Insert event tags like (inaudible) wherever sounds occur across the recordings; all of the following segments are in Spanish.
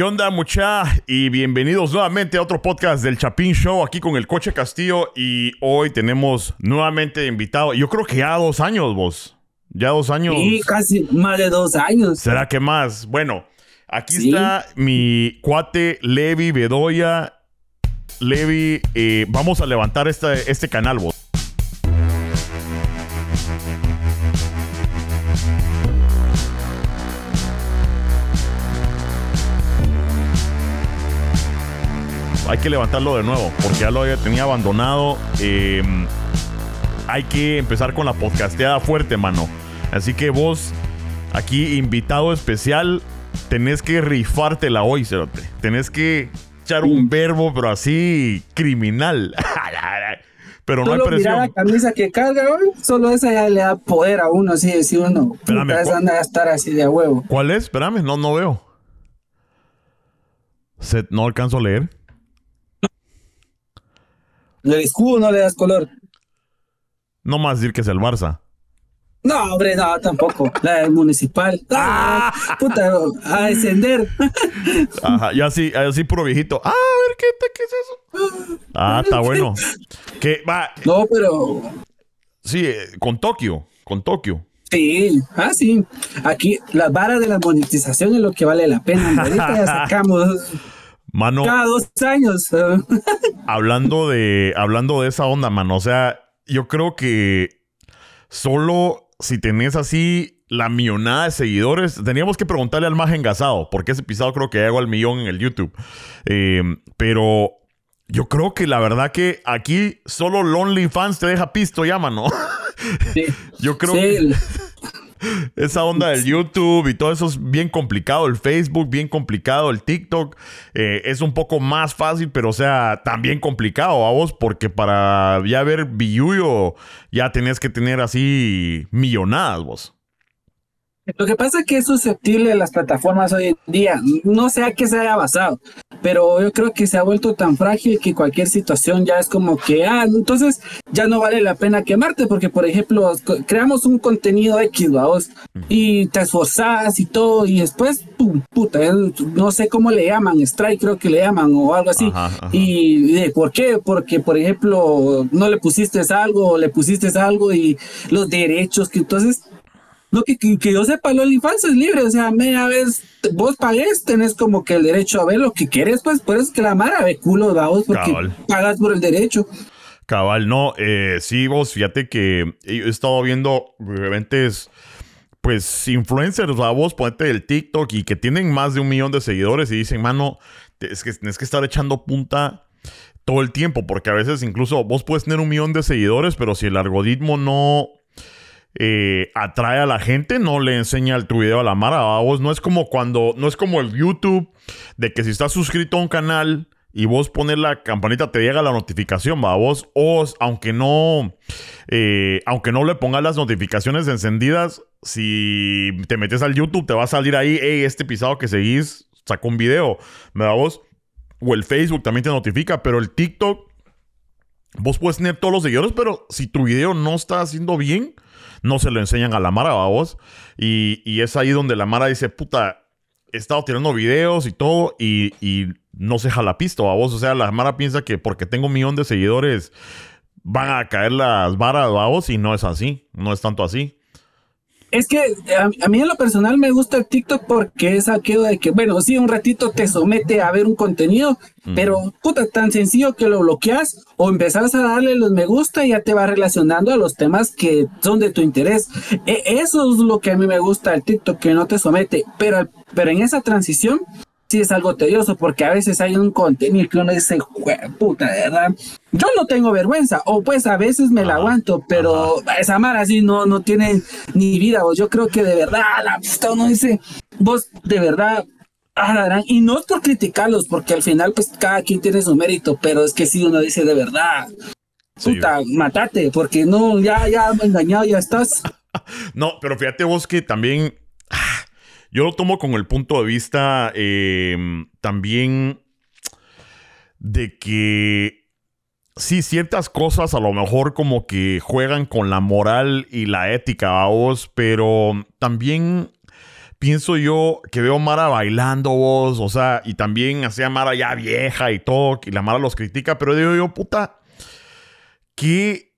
¿Qué onda, mucha? Y bienvenidos nuevamente a otro podcast del Chapín Show aquí con el Coche Castillo. Y hoy tenemos nuevamente invitado, yo creo que ya dos años, vos. Ya dos años. Sí, casi más de dos años. ¿Será que más? Bueno, aquí está mi cuate Levi Bedoya. Levi, eh, vamos a levantar este, este canal, vos. Hay que levantarlo de nuevo, porque ya lo tenía abandonado. Eh, hay que empezar con la podcasteada fuerte, mano. Así que vos, aquí invitado especial, tenés que rifártela hoy, Cerote. Tenés que echar un verbo, pero así criminal. (laughs) pero no hay presión. la camisa que carga hoy, solo esa ya le da poder a uno, así decir uno. Espérame, puta, anda a estar así de huevo. ¿Cuál es? Espérame, no, no veo. no alcanzo a leer. El escudo no le das color. No más decir que es el Barça. No, hombre, no, tampoco. La del municipal. (laughs) ¡Ah! Puta, a descender. (laughs) Ajá, y así, así puro viejito. Ah, a ver, ¿qué, qué es eso? Ah, está bueno. Que va. No, pero. Sí, eh, con Tokio. Con Tokio. Sí, ah, sí. Aquí, las varas de la monetización es lo que vale la pena. Ahorita ya (laughs) sacamos. Mano. Cada dos años. (laughs) hablando de. Hablando de esa onda, mano. O sea, yo creo que solo si tenés así la millonada de seguidores, teníamos que preguntarle al más engasado, porque ese pisado creo que llegó al millón en el YouTube. Eh, pero yo creo que la verdad que aquí solo Lonely Fans te deja pisto ya, mano. Sí. (laughs) yo creo que esa onda del YouTube y todo eso es bien complicado. El Facebook, bien complicado. El TikTok eh, es un poco más fácil, pero o sea, también complicado a vos, porque para ya ver Billuyo ya tenés que tener así millonadas vos. Lo que pasa es que es susceptible de las plataformas hoy en día. No sé a qué se haya basado, pero yo creo que se ha vuelto tan frágil que cualquier situación ya es como que, ah, entonces ya no vale la pena quemarte, porque por ejemplo, creamos un contenido X, vos, y te esforzás y todo, y después, pum, puta, no sé cómo le llaman, strike creo que le llaman o algo así. Y de por qué, porque por ejemplo, no le pusiste algo, o le pusiste algo y los derechos que entonces no, que, que, yo sepa, el OnlyFans es libre, o sea, media vez vos pagues, tenés como que el derecho a ver lo que quieres, pues por eso que la mara ve culo, vos, porque pagas por el derecho. Cabal, no, eh, sí, vos, fíjate que he estado viendo eventos, pues, influencers, a vos, ponete del TikTok y que tienen más de un millón de seguidores y dicen, mano, es que tienes que estar echando punta todo el tiempo, porque a veces incluso vos puedes tener un millón de seguidores, pero si el algoritmo no eh, atrae a la gente, no le enseña tu video a la mara. Vos no es como cuando, no es como el YouTube, de que si estás suscrito a un canal y vos pones la campanita, te llega la notificación, vos, o aunque no, eh, aunque no le pongas las notificaciones encendidas, si te metes al YouTube, te va a salir ahí, hey, este pisado que seguís sacó un video, ¿verdad vos? O el Facebook también te notifica, pero el TikTok, vos puedes tener todos los seguidores, pero si tu video no está haciendo bien, no se lo enseñan a la Mara, vos. Y, y es ahí donde la Mara dice, puta, he estado tirando videos y todo y, y no se jala pisto, vos. O sea, la Mara piensa que porque tengo un millón de seguidores van a caer las varas, vos. Y no es así, no es tanto así. Es que a, mí en lo personal me gusta el TikTok porque es aquello de que, bueno, sí, un ratito te somete a ver un contenido, pero puta, tan sencillo que lo bloqueas o empezás a darle los me gusta y ya te va relacionando a los temas que son de tu interés. E, eso es lo que a mí me gusta del TikTok, que no te somete, pero, pero en esa transición sí es algo tedioso porque a veces hay un contenido que uno dice, puta, ¿verdad? Yo no tengo vergüenza, o pues a veces me la aguanto, pero esa mara así no, no tiene ni vida, o yo creo que de verdad, la puta, uno dice, vos de verdad, ah, y no es por criticarlos, porque al final pues cada quien tiene su mérito, pero es que si uno dice de verdad, puta, matate, porque no, ya, ya engañado, ya estás. (laughs) no, pero fíjate vos que también yo lo tomo con el punto de vista em, también de que sí, ciertas cosas a lo mejor como que juegan con la moral y la ética, vos, pero también pienso yo que veo Mara bailando vos, o sea, y también hacía Mara ya vieja y todo, y la Mara los critica, pero digo yo, puta, qué,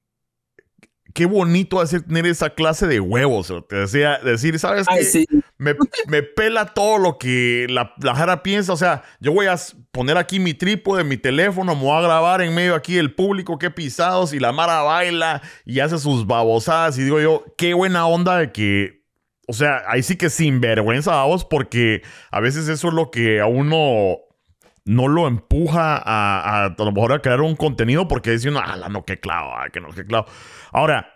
qué bonito hacer tener esa clase de huevos, te decía, decir, ¿sabes qué? Me, pela todo lo que la, Jara piensa, o sea, yo voy a poner aquí mi trípode, mi teléfono, me voy a grabar en medio aquí el público, qué pisados, y la Mara baila y hace sus babosadas, y digo yo, qué buena onda de que o sea, ahí sí que sin vergüenza, vamos, porque a veces eso es lo que a uno no lo empuja a, a, lo mejor a crear un contenido porque dice uno, ah, no, qué clavo, ah, que no, qué clavo. Ahora,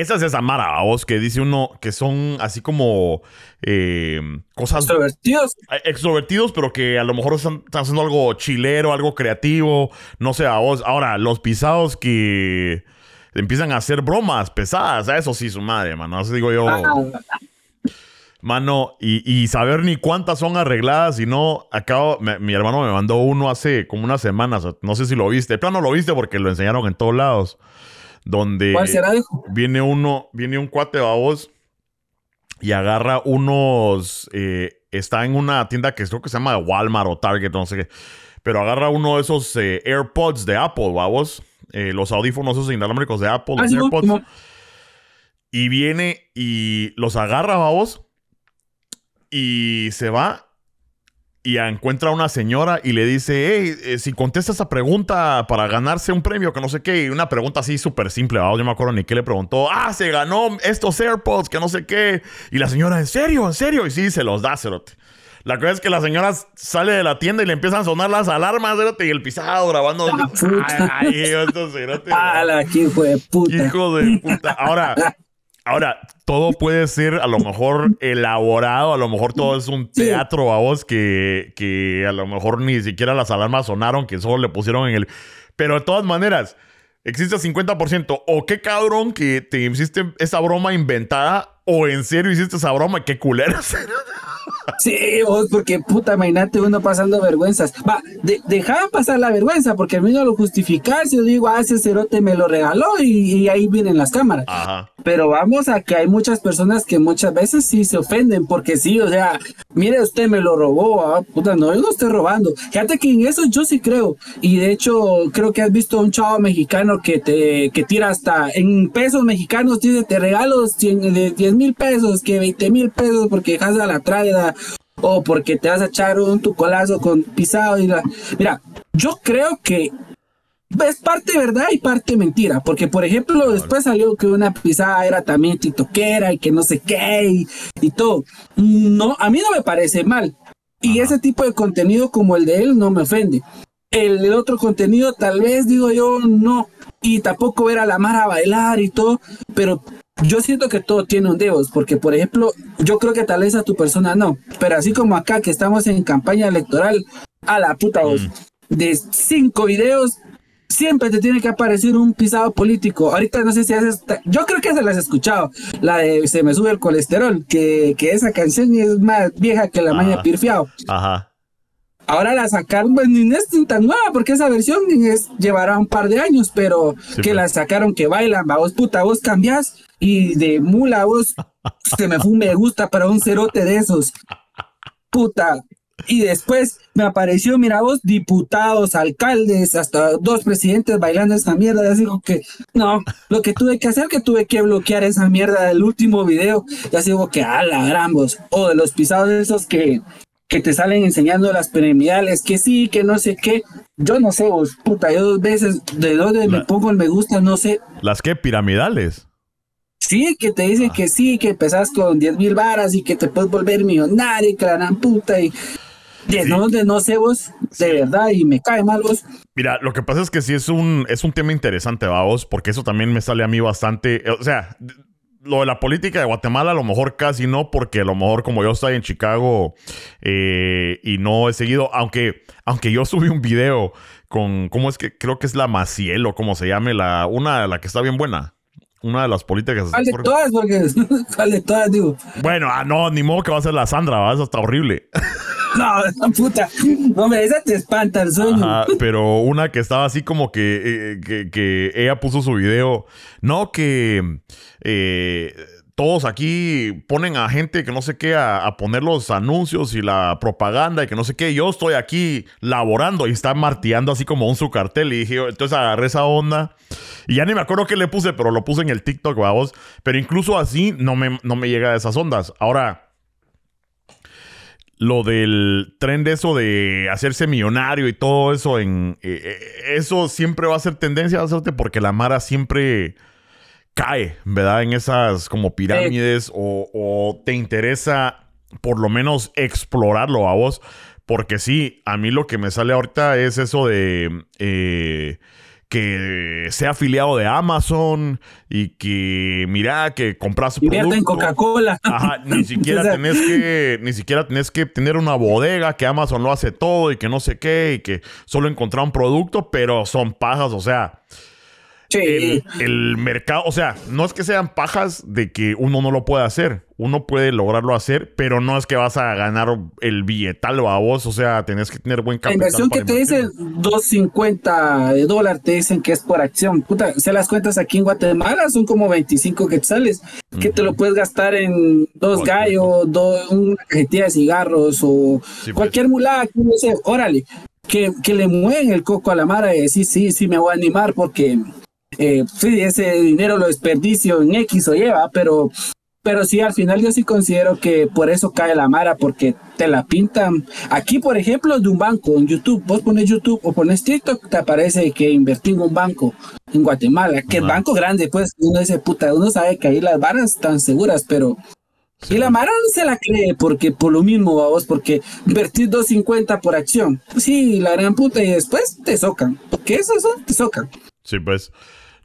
esa es esa mara, vos, que dice uno que son así como eh, cosas. Extrovertidos. Eh, extrovertidos, pero que a lo mejor están, haciendo algo chilero, algo creativo. No sé, a vos. Ahora, los pisados que empiezan a hacer bromas pesadas. A eso sí, su madre, mano. Así digo yo. Mano, y, saber ni cuántas son arregladas, y no, acabo, mi hermano me mandó uno hace como unas semanas, no sé si lo viste, pero no lo viste porque lo enseñaron en todos lados, donde viene uno, viene un cuate babos y agarra unos, eh, está en una tienda que creo que se llama Walmart o Target, no sé qué, pero agarra uno de esos eh, AirPods de Apple, babos, eh, los audífonos esos inalámbricos de Apple, los ah, AirPods. Y viene y los agarra, babos. Y se va y encuentra a una señora y le dice, hey, eh, si contesta esa pregunta para ganarse un premio, que no sé qué, y una pregunta así súper simple, babos. yo me acuerdo ni qué le preguntó, ah, se ganó estos AirPods, que no sé qué, y la señora, ¿en serio? ¿En serio? Y sí, se los da, cerote. La cosa es que la señora sale de la tienda y le empiezan a sonar las alarmas, y el pisado grabando. Ah, (laughs) ay, ay, hijo de puta. Hijo de puta. Ahora, ahora, todo puede ser a lo mejor elaborado, a lo mejor todo es un teatro a vos que, que a lo mejor ni siquiera las alarmas sonaron, que solo le pusieron en el. Pero de todas maneras, existe 50%. O qué cabrón que te hiciste esa broma inventada, o en serio hiciste esa broma, qué culero. (laughs) Sí, vos, porque puta, imagínate uno pasando vergüenzas. Va, de, dejaba pasar la vergüenza porque el no lo justificarse. Yo digo, ah, ese cerote me lo regaló y, ahí vienen las cámaras. Ajá. Pero vamos a que hay muchas personas que muchas veces sí se ofenden porque sí, o sea, mire, usted me lo robó, ah, puta, no, yo no estoy robando. Fíjate que en eso yo sí creo. Y de hecho, creo que has visto a un chavo mexicano que te que tira hasta en pesos mexicanos, dice, te regalo 100, de 10 mil pesos, que 20 mil pesos porque dejas a la traida o porque te vas a echar un tu colazo con pisado. Y Mira, yo creo que es parte verdad y parte mentira, porque por ejemplo después salió que una pisada era también titoquera y que no sé qué y, todo. No, a mí no me parece mal. Y ese tipo de contenido como el de él no me ofende. El, el, otro contenido tal vez digo yo no. Y tampoco ver a la Mara bailar y todo, pero yo siento que todo tiene un Dios, porque por ejemplo, yo creo que tal vez a tu persona no, pero así como acá que estamos en campaña electoral, a la puta voz, mm. de cinco videos, siempre te tiene que aparecer un pisado político. Ahorita no sé si haces, yo creo que se las has escuchado, la de Se me sube el colesterol, que, que esa canción es más vieja que la maña pirfiao. Ajá. Ahora la sacaron, pues ni es tan nueva, porque esa versión es, llevará un par de años, pero que la sacaron que bailan, vos puta, vos cambiás y de mula vos se me fue un me gusta para un cerote de esos. Puta. Y después me apareció, mira vos, diputados, alcaldes, hasta dos presidentes bailando esa mierda. Así digo que, no, lo que tuve que hacer, que tuve que bloquear esa mierda del último video. Y así digo que, a la gran vos. O de los pisados de esos que, que te salen enseñando las piramidales, que sí, que no sé qué. Yo no sé vos, puta, yo dos veces de dónde me pongo el me gusta, no sé. ¿Las qué piramidales? Sí, que te dicen que sí, que empezás con 10 mil varas y que te puedes volver millonario y que la gran puta y de no, de no sé vos, de verdad, y me cae mal vos. Mira, lo que pasa es que sí es un, es un tema interesante, vos, porque eso también me sale a mí bastante, o sea, lo de la política de Guatemala a lo mejor casi no, porque a lo mejor como yo estoy en Chicago eh, y no he seguido, aunque, aunque yo (laughs) subí un video con, ¿cómo es que? Creo que es la Maciel o como se llame, la, una, la que está bien buena una de las políticas. ¿Cuál de todas? Porque, (laughs) ¿Cuál de todas, digo? Bueno, ah, no, ni modo que va a ser la Sandra, ¿va? eso está horrible. (laughs) No, puta. Hombre, esa te espanta el sueño. Ajá, (laughs) pero una que estaba así como que, eh, que, ella puso su video. No, que eh, todos aquí ponen a gente que no sé qué a, poner los anuncios y la propaganda y que no sé qué. Yo estoy aquí laborando y está martillando así como un su cartel. Y dije, entonces agarré esa onda. Y ya ni me acuerdo qué le puse, pero lo puse en el TikTok, vamos. Pero incluso así no me, no me llega a esas ondas. Ahora, lo del tren de eso de hacerse millonario y todo eso en eh, eh, eso siempre va a ser tendencia a hacerte porque la Mara siempre cae, ¿verdad? En esas como pirámides o, te interesa por lo menos explorarlo a vos. Porque sí, a mí lo que me sale ahorita es eso de eh, que sea afiliado de Amazon y que mira que compras producto. en Coca-Cola. Ajá, ni (laughs) siquiera tenés que ni siquiera tenés que tener una bodega que Amazon lo hace todo y que no sé qué y que solo encontrar un producto, pero son pajas, o sea, el, mercado, o sea, no es que sean pajas de que uno no lo puede hacer. Uno puede lograrlo hacer, pero no es que vas a ganar el billetal a vos. O sea, tenés que tener buen capital. La inversión que te dicen 2.50 de dólar, te dicen que es por acción. Puta, se las cuentas aquí en Guatemala son como 25 quetzales, que te lo puedes gastar en dos gallos, dos, una cajetilla de cigarros o pues. cualquier mulada que no sé, órale. Que, que le mueven el coco a la mara y decir, sí, sí, me voy a animar porque eh, sí, ese dinero lo desperdicio en X o Y, pero, pero sí, al final yo sí considero que por eso cae la mara, porque te la pintan. Aquí, por ejemplo, de un banco en YouTube, vos pones YouTube o pones TikTok, te aparece que invertí en un banco en Guatemala, que el banco grande, pues uno dice, puta, uno sabe que ahí las varas están seguras, pero y la Mara no se la cree porque por lo mismo, vos, porque invertir 2.50 por acción. sí, la gran puta y después te socan. Porque eso, eso te socan. Sí, pues.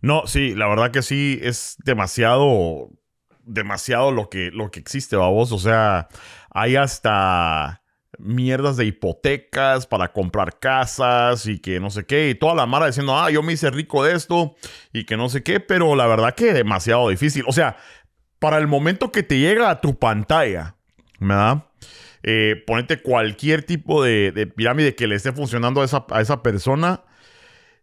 No, sí, la verdad que sí es demasiado, demasiado lo que, lo que existe, vos. O sea, hay hasta mierdas de hipotecas para comprar casas y que no sé qué. Y toda la mara diciendo, ah, yo me hice rico de esto y que no sé qué. Pero la verdad que demasiado difícil. O sea, para el momento que te llega a tu pantalla, ¿verdad? Eh, ponete cualquier tipo de, pirámide que le esté funcionando a esa, a esa persona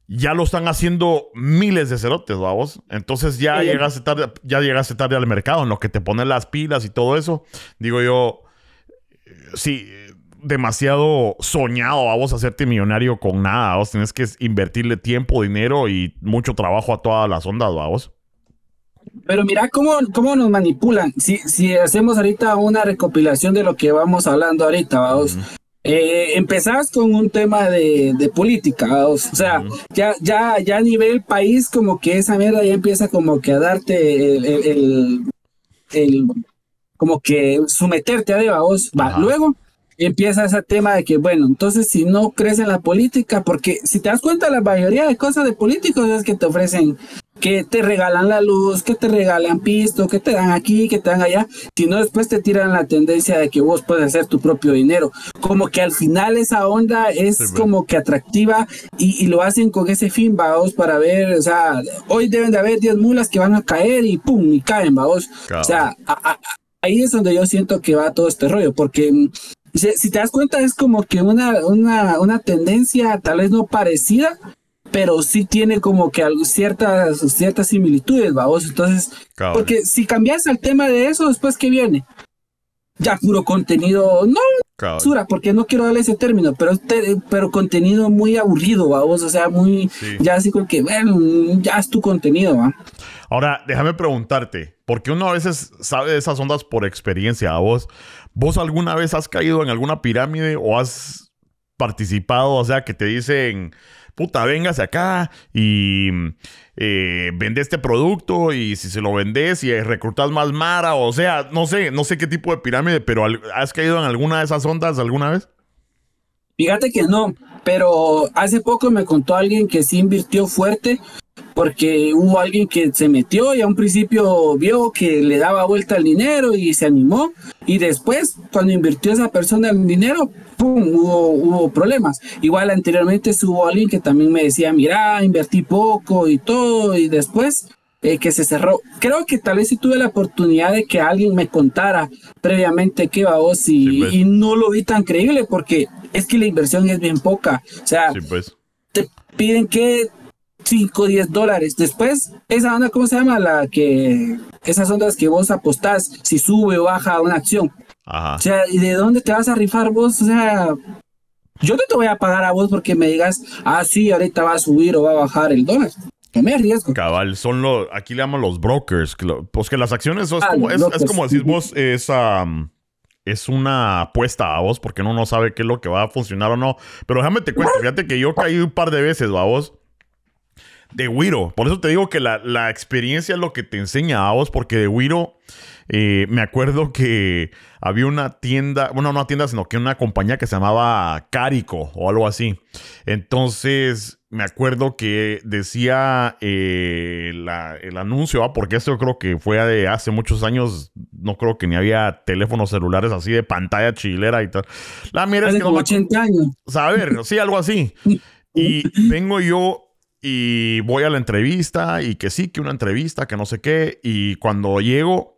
ya lo están haciendo miles de cerotes, vamos. Entonces ya llegaste tarde, ya llegaste tarde al mercado en lo que te ponen las pilas y todo eso. Digo yo, sí, demasiado soñado, vamos a hacerte millonario con nada, vos tienes que invertirle tiempo, dinero y mucho trabajo a todas las ondas, vamos. Pero mira cómo, cómo nos manipulan. Si, si hacemos ahorita una recopilación de lo que vamos hablando ahorita, vamos. Eh, empezás con un tema de, de política, o sea, ya, ya, ya a nivel país, como que esa mierda ya empieza como que a darte el, el, como que someterte a vos, va, luego empieza ese tema de que, bueno, entonces si no crees en la política, porque si te das cuenta, la mayoría de cosas de políticos es que te ofrecen que te regalan la luz, que te regalan pisto, que te dan aquí, que te dan allá, sino después te tiran la tendencia de que vos puedes hacer tu propio dinero. Como que al final esa onda es como que atractiva y, lo hacen con ese fin, vamos, para ver, o sea, hoy deben de haber 10 mulas que van a caer y pum, y caen, vamos. O sea, ahí es donde yo siento que va todo este rollo, porque mm, si, te das cuenta, es como que una, una, una tendencia tal vez no parecida, pero sí tiene como que ciertas, ciertas similitudes, vamos. Entonces, porque si cambias el tema de eso, después, ¿qué viene? Ya puro contenido, no basura, porque no quiero darle ese término, pero, pero contenido muy aburrido, vamos, o sea, muy, ya así como que, bueno, ya es tu contenido, ¿va? Ahora, déjame preguntarte, porque uno a veces sabe de esas ondas por experiencia, vos? ¿Vos alguna vez has caído en alguna pirámide o has participado, o sea, que te dicen, puta, véngase acá y eh, vende este producto y si se lo vendes y reclutas más Mara, o sea, no sé, no sé qué tipo de pirámide, pero ¿has caído en alguna de esas ondas alguna vez? Fíjate que no, pero hace poco me contó alguien que sí invirtió fuerte porque hubo alguien que se metió y a un principio vio que le daba vuelta el dinero y se animó y después cuando invirtió esa persona el dinero, ¡pum!, hubo, hubo problemas. Igual anteriormente hubo alguien que también me decía, mira, invertí poco y todo y después eh, que se cerró. Creo que tal vez si tuve la oportunidad de que alguien me contara previamente qué va vos y, pues. y no lo vi tan creíble porque es que la inversión es bien poca. O sea, pues. te piden que 5 o 10 dólares. Después, esa onda, ¿cómo se llama? La que esas ondas que vos apostás, si sube o baja una acción. Ajá. O sea, ¿y de dónde te vas a rifar vos? O sea, yo no te voy a pagar a vos porque me digas, ah, sí, ahorita va a subir o va a bajar el dólar. No me arriesgo. Cabal, son los, aquí le llaman los brokers. pues que las acciones es, Ah, como, es, es como decís vos, es, am, es una apuesta a vos, porque uno no sabe qué es lo que va a funcionar o no. Pero déjame te cuento, fíjate que yo caí un par de veces, a vos, de Wiro. Por eso te digo que la, la experiencia es lo que te enseña a vos, porque de Wiro eh, me acuerdo que había una tienda, bueno, no una tienda, sino que una compañía que se llamaba Carico o algo así. Entonces, me acuerdo que decía eh, la- el anuncio, ¿va? porque esto yo creo que fue de hace muchos años, no creo que ni había teléfonos celulares así de pantalla chilera y tal. La mira es que no como me 80 años. saber, sí, algo así. Y vengo yo y voy a la entrevista y que sí, que una entrevista, que no sé qué. Y cuando llego,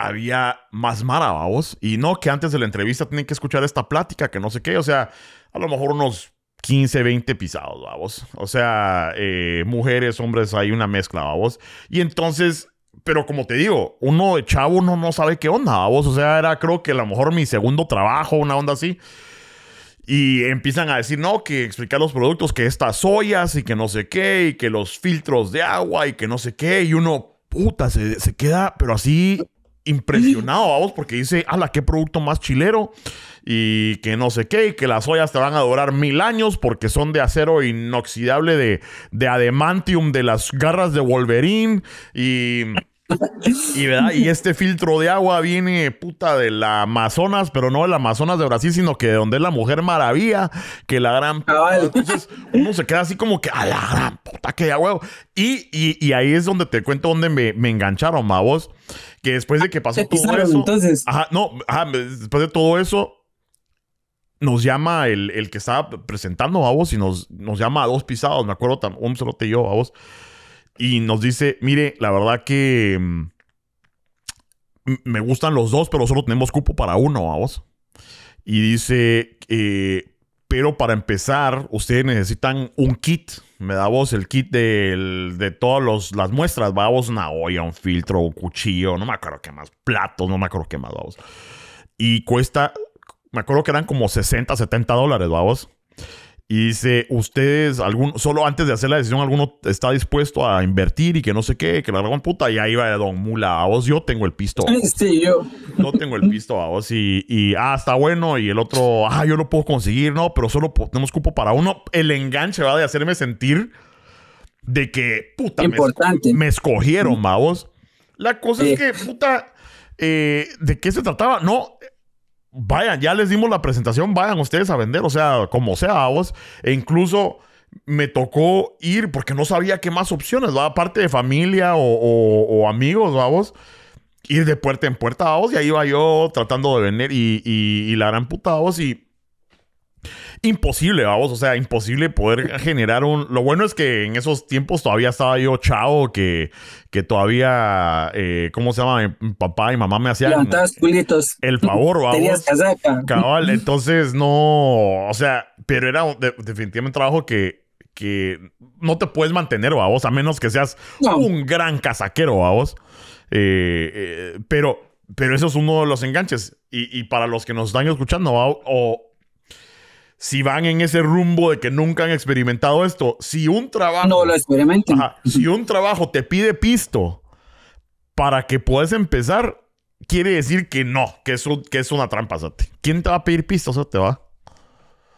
había más mara, vos. Y no, que antes de la entrevista tienen que escuchar esta plática, que no sé qué. O sea, a lo mejor unos 15, 20 pisados, vamos. O sea, eh, mujeres, hombres, hay una mezcla, vamos. Y entonces, pero como te digo, uno de chavo uno no sabe qué onda, vamos. O sea, era creo que a lo mejor mi segundo trabajo, una onda así. Y empiezan a decir, no, que explicar los productos, que estas ollas y que no sé qué, y que los filtros de agua y que no sé qué. Y uno, puta, se, se queda, pero así impresionado, vamos, porque dice, ala, qué producto más chilero. Y que no sé qué, y que las ollas te van a durar mil años porque son de acero inoxidable, de, de adamantium, de las garras de Wolverine. Y. Y, ¿verdad? y este filtro de agua viene puta del Amazonas, pero no del Amazonas de Brasil, sino que de donde es la Mujer Maravilla, que la gran puta. Entonces uno se queda así como que a la gran puta que ya huevo. Y, y, y ahí es donde te cuento donde me, me engancharon, ma, vos. Que después de que pasó Te todo pisaron, eso. entonces. Ajá, no, ajá, después de todo eso, nos llama el, el que estaba presentando a vos y nos, nos llama a dos pisados, me acuerdo, tan, un cerote y yo a vos. Y nos dice, mire, la verdad que mm, me gustan los dos, pero solo tenemos cupo para uno a vos. Y dice, eh, pero para empezar, ustedes necesitan un kit. Me da vos el kit del- de todas las muestras. Va vos una olla, un filtro, un cuchillo, no me acuerdo qué más, platos, no me acuerdo qué más, vamos. Y cuesta, me acuerdo que eran como 60, 70 dólares, vamos. Y dice, ustedes, algún, solo antes de hacer la decisión, alguno está dispuesto a invertir y que no sé qué, que la gran puta, y ahí va Don Mula, a vos yo tengo el pisto. Sí, yo. No tengo el pisto a vos y, y, ah, está bueno. Y el otro, ah, yo lo puedo conseguir, no, pero solo tenemos cupo para uno. El enganche va de hacerme sentir de que, puta, me, Importante. me escogieron, vamos. La cosa Sí. es que, puta, eh, ¿de qué se trataba? No, vayan, ya les dimos la presentación, vayan ustedes a vender, o sea, como sea, vos. E incluso me tocó ir porque no sabía qué más opciones, ¿va? aparte de familia o, o- amigos, vamos. Ir de puerta en puerta, vamos, y ahí iba yo tratando de vender y, y- la gran puta, y imposible, vamos, o sea, imposible poder (laughs) generar un... Lo bueno es que en esos tiempos todavía estaba yo chao, que, que todavía, eh, ¿cómo se llama? Mi papá y mamá me hacían Levantabas culitos. el favor, (laughs) vamos. Tenías casaca. Cabal, (laughs) entonces no, o sea, pero era de- definitivamente un trabajo que, que no te puedes mantener, vamos, a menos que seas No. un gran casaquero, vamos. Eh, eh, pero, pero eso es uno de los enganches. Y, y para los que nos están escuchando, ¿va? o si van en ese rumbo de que nunca han experimentado esto, si un trabajo... No lo experimenten. Ajá, si un trabajo te pide pisto para que puedas empezar, quiere decir que no, que es, un- que es una trampa, Sate. ¿Quién te va a pedir pisto? Eso te va.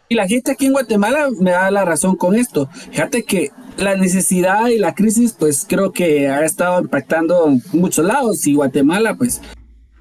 Y la gente aquí en Guatemala me da la razón con esto. Fíjate que la necesidad y la crisis, pues creo que ha estado impactando en muchos lados. Y Guatemala, pues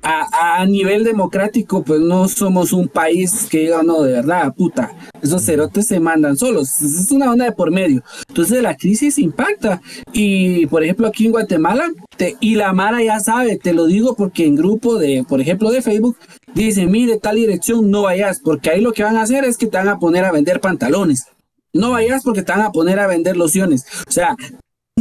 a, a nivel democrático, pues no somos un país que diga, no, de verdad, puta, esos cerotes se mandan solos. Es una onda de por medio. Entonces la crisis impacta. Y por ejemplo, aquí en Guatemala, te- y la Mara ya sabe, te lo digo porque en grupo de, por ejemplo, de Facebook, dice, mire, tal dirección, no vayas, porque ahí lo que van a hacer es que te van a poner a vender pantalones. No vayas porque te van a poner a vender lociones. O sea,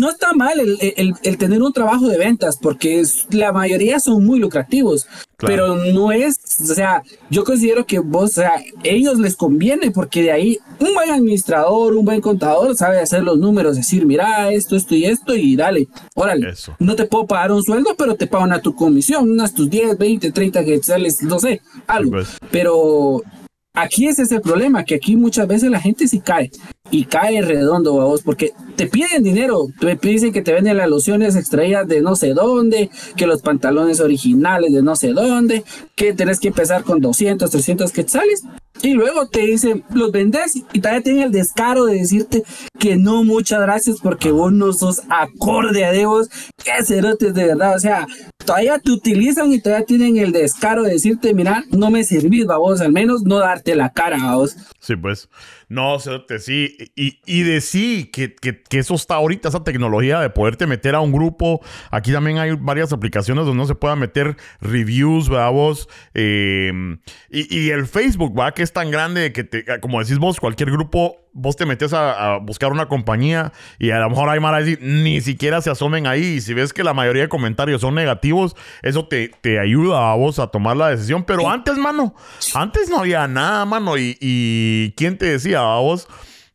no está mal el, tener un trabajo de ventas, porque la mayoría son muy lucrativos, pero no es, o sea, yo considero que vos, o sea, ellos les conviene, porque de ahí un buen administrador, un buen contador sabe hacer los números, decir, mira, esto, esto y esto, y dale, órale, no te puedo pagar un sueldo, pero te pagan a tu comisión, unas tus 10, 20, 30 que sales, no sé, algo, pues. pero Aquí es ese problema, que aquí muchas veces la gente sí cae y cae redondo a vos, porque te piden dinero, te dicen que te venden las lociones extraídas de no sé dónde, que los pantalones originales de no sé dónde, que tenés que empezar con 200, 300 quetzales, y luego te dicen, los vendes y todavía tienen el descaro de decirte que no, muchas gracias porque vos no sos acorde a Dios. Qué cerotes de verdad. O sea, todavía te utilizan y todavía tienen el descaro de decirte, mira, no me servís, vos, al menos no darte la cara a vos. Sí, pues. No, sí. Y, y de sí, que, que, que, eso está ahorita, esa tecnología de poderte meter a un grupo. Aquí también hay varias aplicaciones donde no se pueda meter reviews, ¿verdad vos? Eh, y, y, el Facebook, ¿va? Que es tan grande que, te, como decís vos, cualquier grupo vos te metes a, buscar una compañía y a lo mejor hay mara ni siquiera se asomen ahí. Y si ves que la mayoría de comentarios son negativos, eso te, te ayuda a vos a tomar la decisión. Pero antes, mano, antes no había nada, mano. Y, y ¿quién te decía a vos?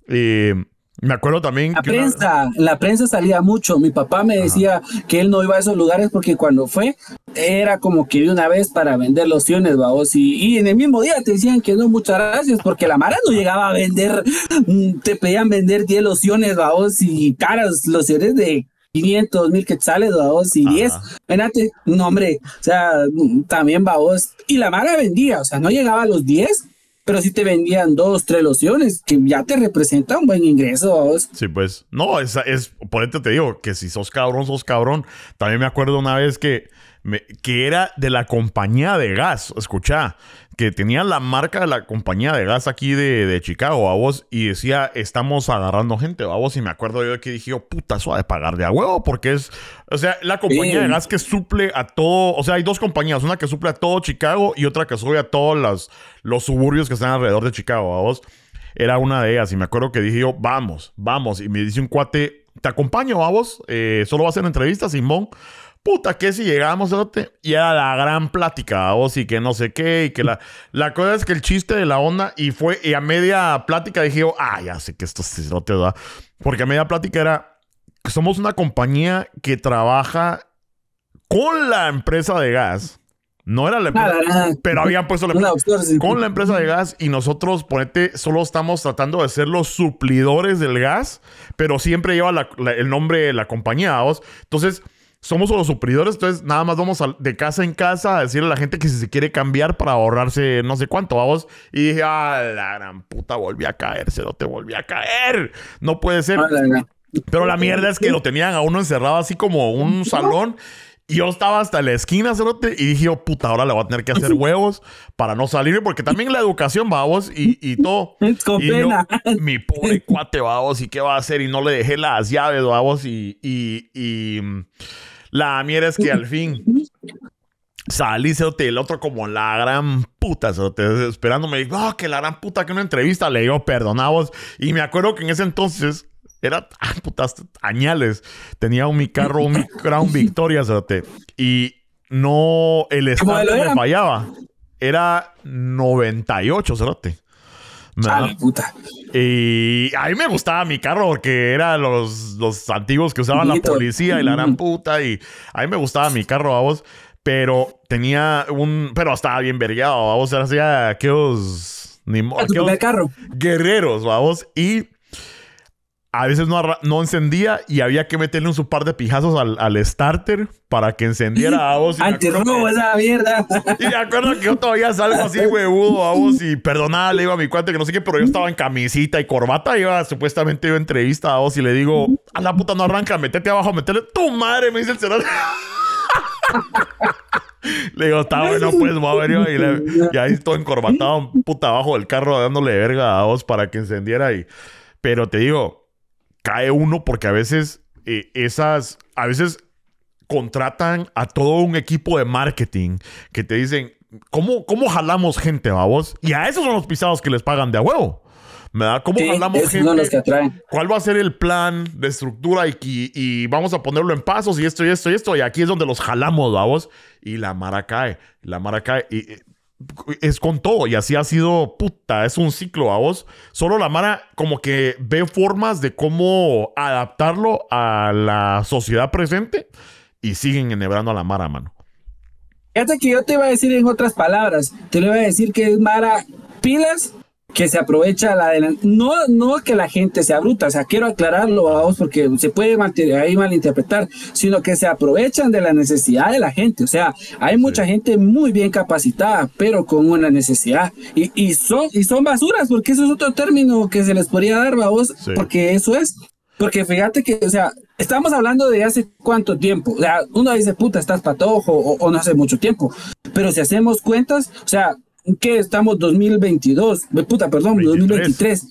Eh, me acuerdo también. La prensa, la prensa salía mucho. Mi papá me decía que él no iba a esos lugares porque cuando fue era como que de una vez para vender lociones, vamos. Y, y en el mismo día te decían que no, muchas gracias, porque la Mara no llegaba a vender, mm, te pedían vender 10 lociones, vamos, y caras lociones de 500 mil quetzales, vamos, y 10. Espérate, no, hombre, o sea, mm, también vamos. Y la Mara vendía, o sea, no llegaba a los 10 pero si te vendían dos, tres lociones, que ya te representa un buen ingreso. Sí, pues. No, es, es por eso te digo que si sos cabrón, sos cabrón. También me acuerdo una vez que, me, que era de la compañía de gas. Escucha, que tenía la marca de la compañía de gas aquí de, de Chicago, a vos, y decía, estamos agarrando gente, a vos, y me acuerdo yo que dije, oh, puta, suave pagar de a huevo, porque es, o sea, la compañía de gas que suple a todo, o sea, hay dos compañías, una que suple a todo Chicago y otra que sube a todos los, los suburbios que están alrededor de Chicago, a vos. Era una de ellas, y me acuerdo que dije yo, vamos, vamos, y me dice un cuate, te acompaño, a vos, eh, solo va a hacer entrevistas, Simón. Puta, que si llegamos, y era la gran plática, vos, y que no sé qué, y que la, la cosa es que el chiste de la onda, y fue, y a media plática dije, ah, ya sé que esto no te da, porque a media plática era, somos una compañía que trabaja con la empresa de gas. No era la empresa, pero habían puesto la empresa, con la empresa de gas y nosotros, ponete, solo estamos tratando de ser los suplidores del gas, pero siempre lleva el nombre de la compañía, ¿vos? Entonces, somos los supridores, entonces nada más vamos de casa en casa a decirle a la gente que si se quiere cambiar para ahorrarse no sé cuánto, vamos. Y dije, ah, la gran puta, volví a caer, se lo te volví a caer. No puede ser. Pero la mierda es que lo tenían a uno encerrado así como un salón. Y yo estaba hasta la esquina, cerote, y dije, oh, puta, ahora le voy a tener que hacer (laughs) huevos para no salir, porque también la educación, vamos, y, y todo. Con y pena. mi pobre cuate, vamos, y qué va a hacer, y no le dejé las llaves, vamos, y, y, y la mierda es que al fin salí, cerote, el otro como la gran puta, cerote, esperándome. Digo, oh, que la gran puta que una entrevista le digo, perdonamos. Y me acuerdo que en ese entonces era, ah, putas, añales. Tenía un mi carro, un (laughs) Crown Victoria, cerote. Y no, el estado me fallaba. Era 98, cerote. Ah, puta. Y a mí me gustaba mi carro porque era los, los antiguos que usaban la policía y la gran puta. Y a mí me gustaba mi carro, a vos. Pero tenía un. Pero estaba bien vergueado, a vos. Hacía aquellos. Ni aquellos carro. Guerreros, vos. Y a veces no, no, encendía y había que meterle un su par de pijazos al, al starter para que encendiera a vos. Antirrobo esa mierda. (laughs) Y me acuerdo que yo todavía salgo así, huevudo, a vos. Y perdonada, le digo a mi cuate que no sé qué, pero yo estaba en camisita y corbata. Iba, supuestamente iba a entrevista a vos y le digo, a la puta no arranca, metete abajo, metele tu madre, me dice el celular. (laughs) Le digo, está bueno, pues voy a ver yo. Y, ahí estoy encorbatado, puta, abajo del carro, dándole verga a vos para que encendiera. Y... Pero te digo, cae uno porque a veces eh, esas, a veces contratan a todo un equipo de marketing que te dicen, ¿cómo, cómo jalamos gente, vos? Y a esos son los pisados que les pagan de a huevo. Como hablamos gente. ¿Cuál va a ser el plan de estructura y, y, vamos a ponerlo en pasos y esto y esto y esto? Y aquí es donde los jalamos, vamos. Y la mara cae. La mara cae. Y, es con todo. Y así ha sido, puta, es un ciclo a vos. Solo la Mara como que ve formas de cómo adaptarlo a la sociedad presente y siguen enhebrando a la Mara, mano. Fíjate que yo te iba a decir en otras palabras, te lo iba a decir que es Mara pilas que se aprovecha la no no que la gente sea bruta, o sea, quiero aclararlo a vos porque se puede ahí malinterpretar, sino que se aprovechan de la necesidad de la gente, o sea, hay mucha gente muy bien capacitada, pero con una necesidad y, y son y son basuras, porque eso es otro término que se les podría dar a vos, porque eso es porque fíjate que, o sea, estamos hablando de hace cuánto tiempo. O sea, uno dice, puta, estás patojo o, o no hace mucho tiempo. Pero si hacemos cuentas, o sea, que estamos 2022, puta, perdón, 2023.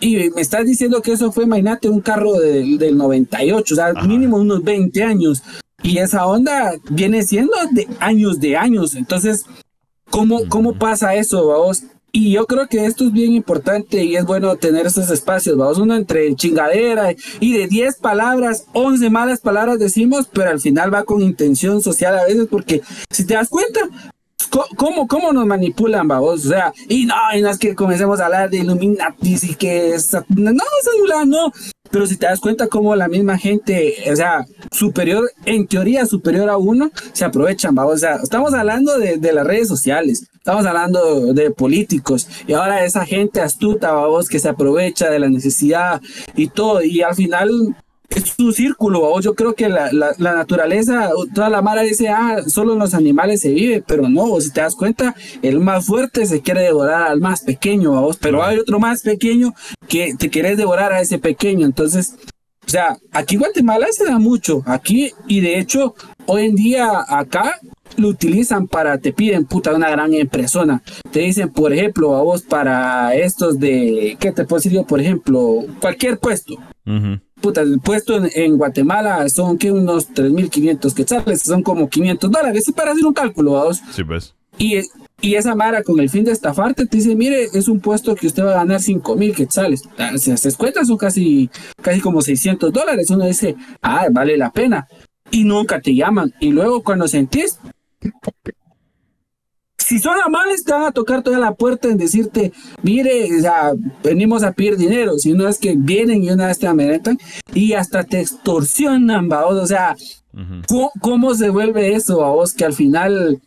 Y me estás diciendo que eso fue, imagínate, un carro del 98, o sea, mínimo unos 20 años. Y esa onda viene siendo de años de años. Entonces, ¿cómo, cómo pasa eso, vamos? Y yo creo que esto es bien importante y es bueno tener esos espacios, vamos, uno entre chingadera y de 10 palabras, 11 malas palabras decimos, pero al final va con intención social a veces porque si te das cuenta, ¿Cómo, ¿Cómo nos manipulan, vamos? O sea, y no, y no es que comencemos a hablar de Illuminati y que es, no, es no. Pero si te das cuenta cómo la misma gente, o sea, superior, en teoría superior a uno, se aprovechan, vamos. O sea, estamos hablando de, de las redes sociales, estamos hablando de políticos, y ahora esa gente astuta, vamos, que se aprovecha de la necesidad y todo, y al final es un círculo, yo creo que la, la, naturaleza, toda la mara dice, ah, solo en los animales se vive, pero no, si te das cuenta, el más fuerte se quiere devorar al más pequeño, vos, pero hay otro más pequeño que te quieres devorar a ese pequeño, entonces, o sea, aquí Guatemala se da mucho, aquí, y de hecho, hoy en día acá lo utilizan para, te piden puta una gran impresora. Te dicen, por ejemplo, a vos para estos de, ¿qué te puedo decir yo? Por ejemplo, cualquier puesto puta, el puesto en, Guatemala son que unos 3.500 quetzales, son como 500 dólares, para hacer un cálculo, vamos. Sí, pues. Y, y esa Mara, con el fin de estafarte, te dice, mire, es un puesto que usted va a ganar 5.000 quetzales. Ah, si haces cuentas, son casi, casi como 600 dólares. Uno dice, ah, vale la pena. Y nunca te llaman. Y luego cuando sentís si son amables, te van a tocar toda la puerta en decirte, mire, venimos a pedir dinero. Si no es que vienen y una vez te amenazan y hasta te extorsionan, vos. O sea, ¿cómo, se vuelve eso, a vos? Que al final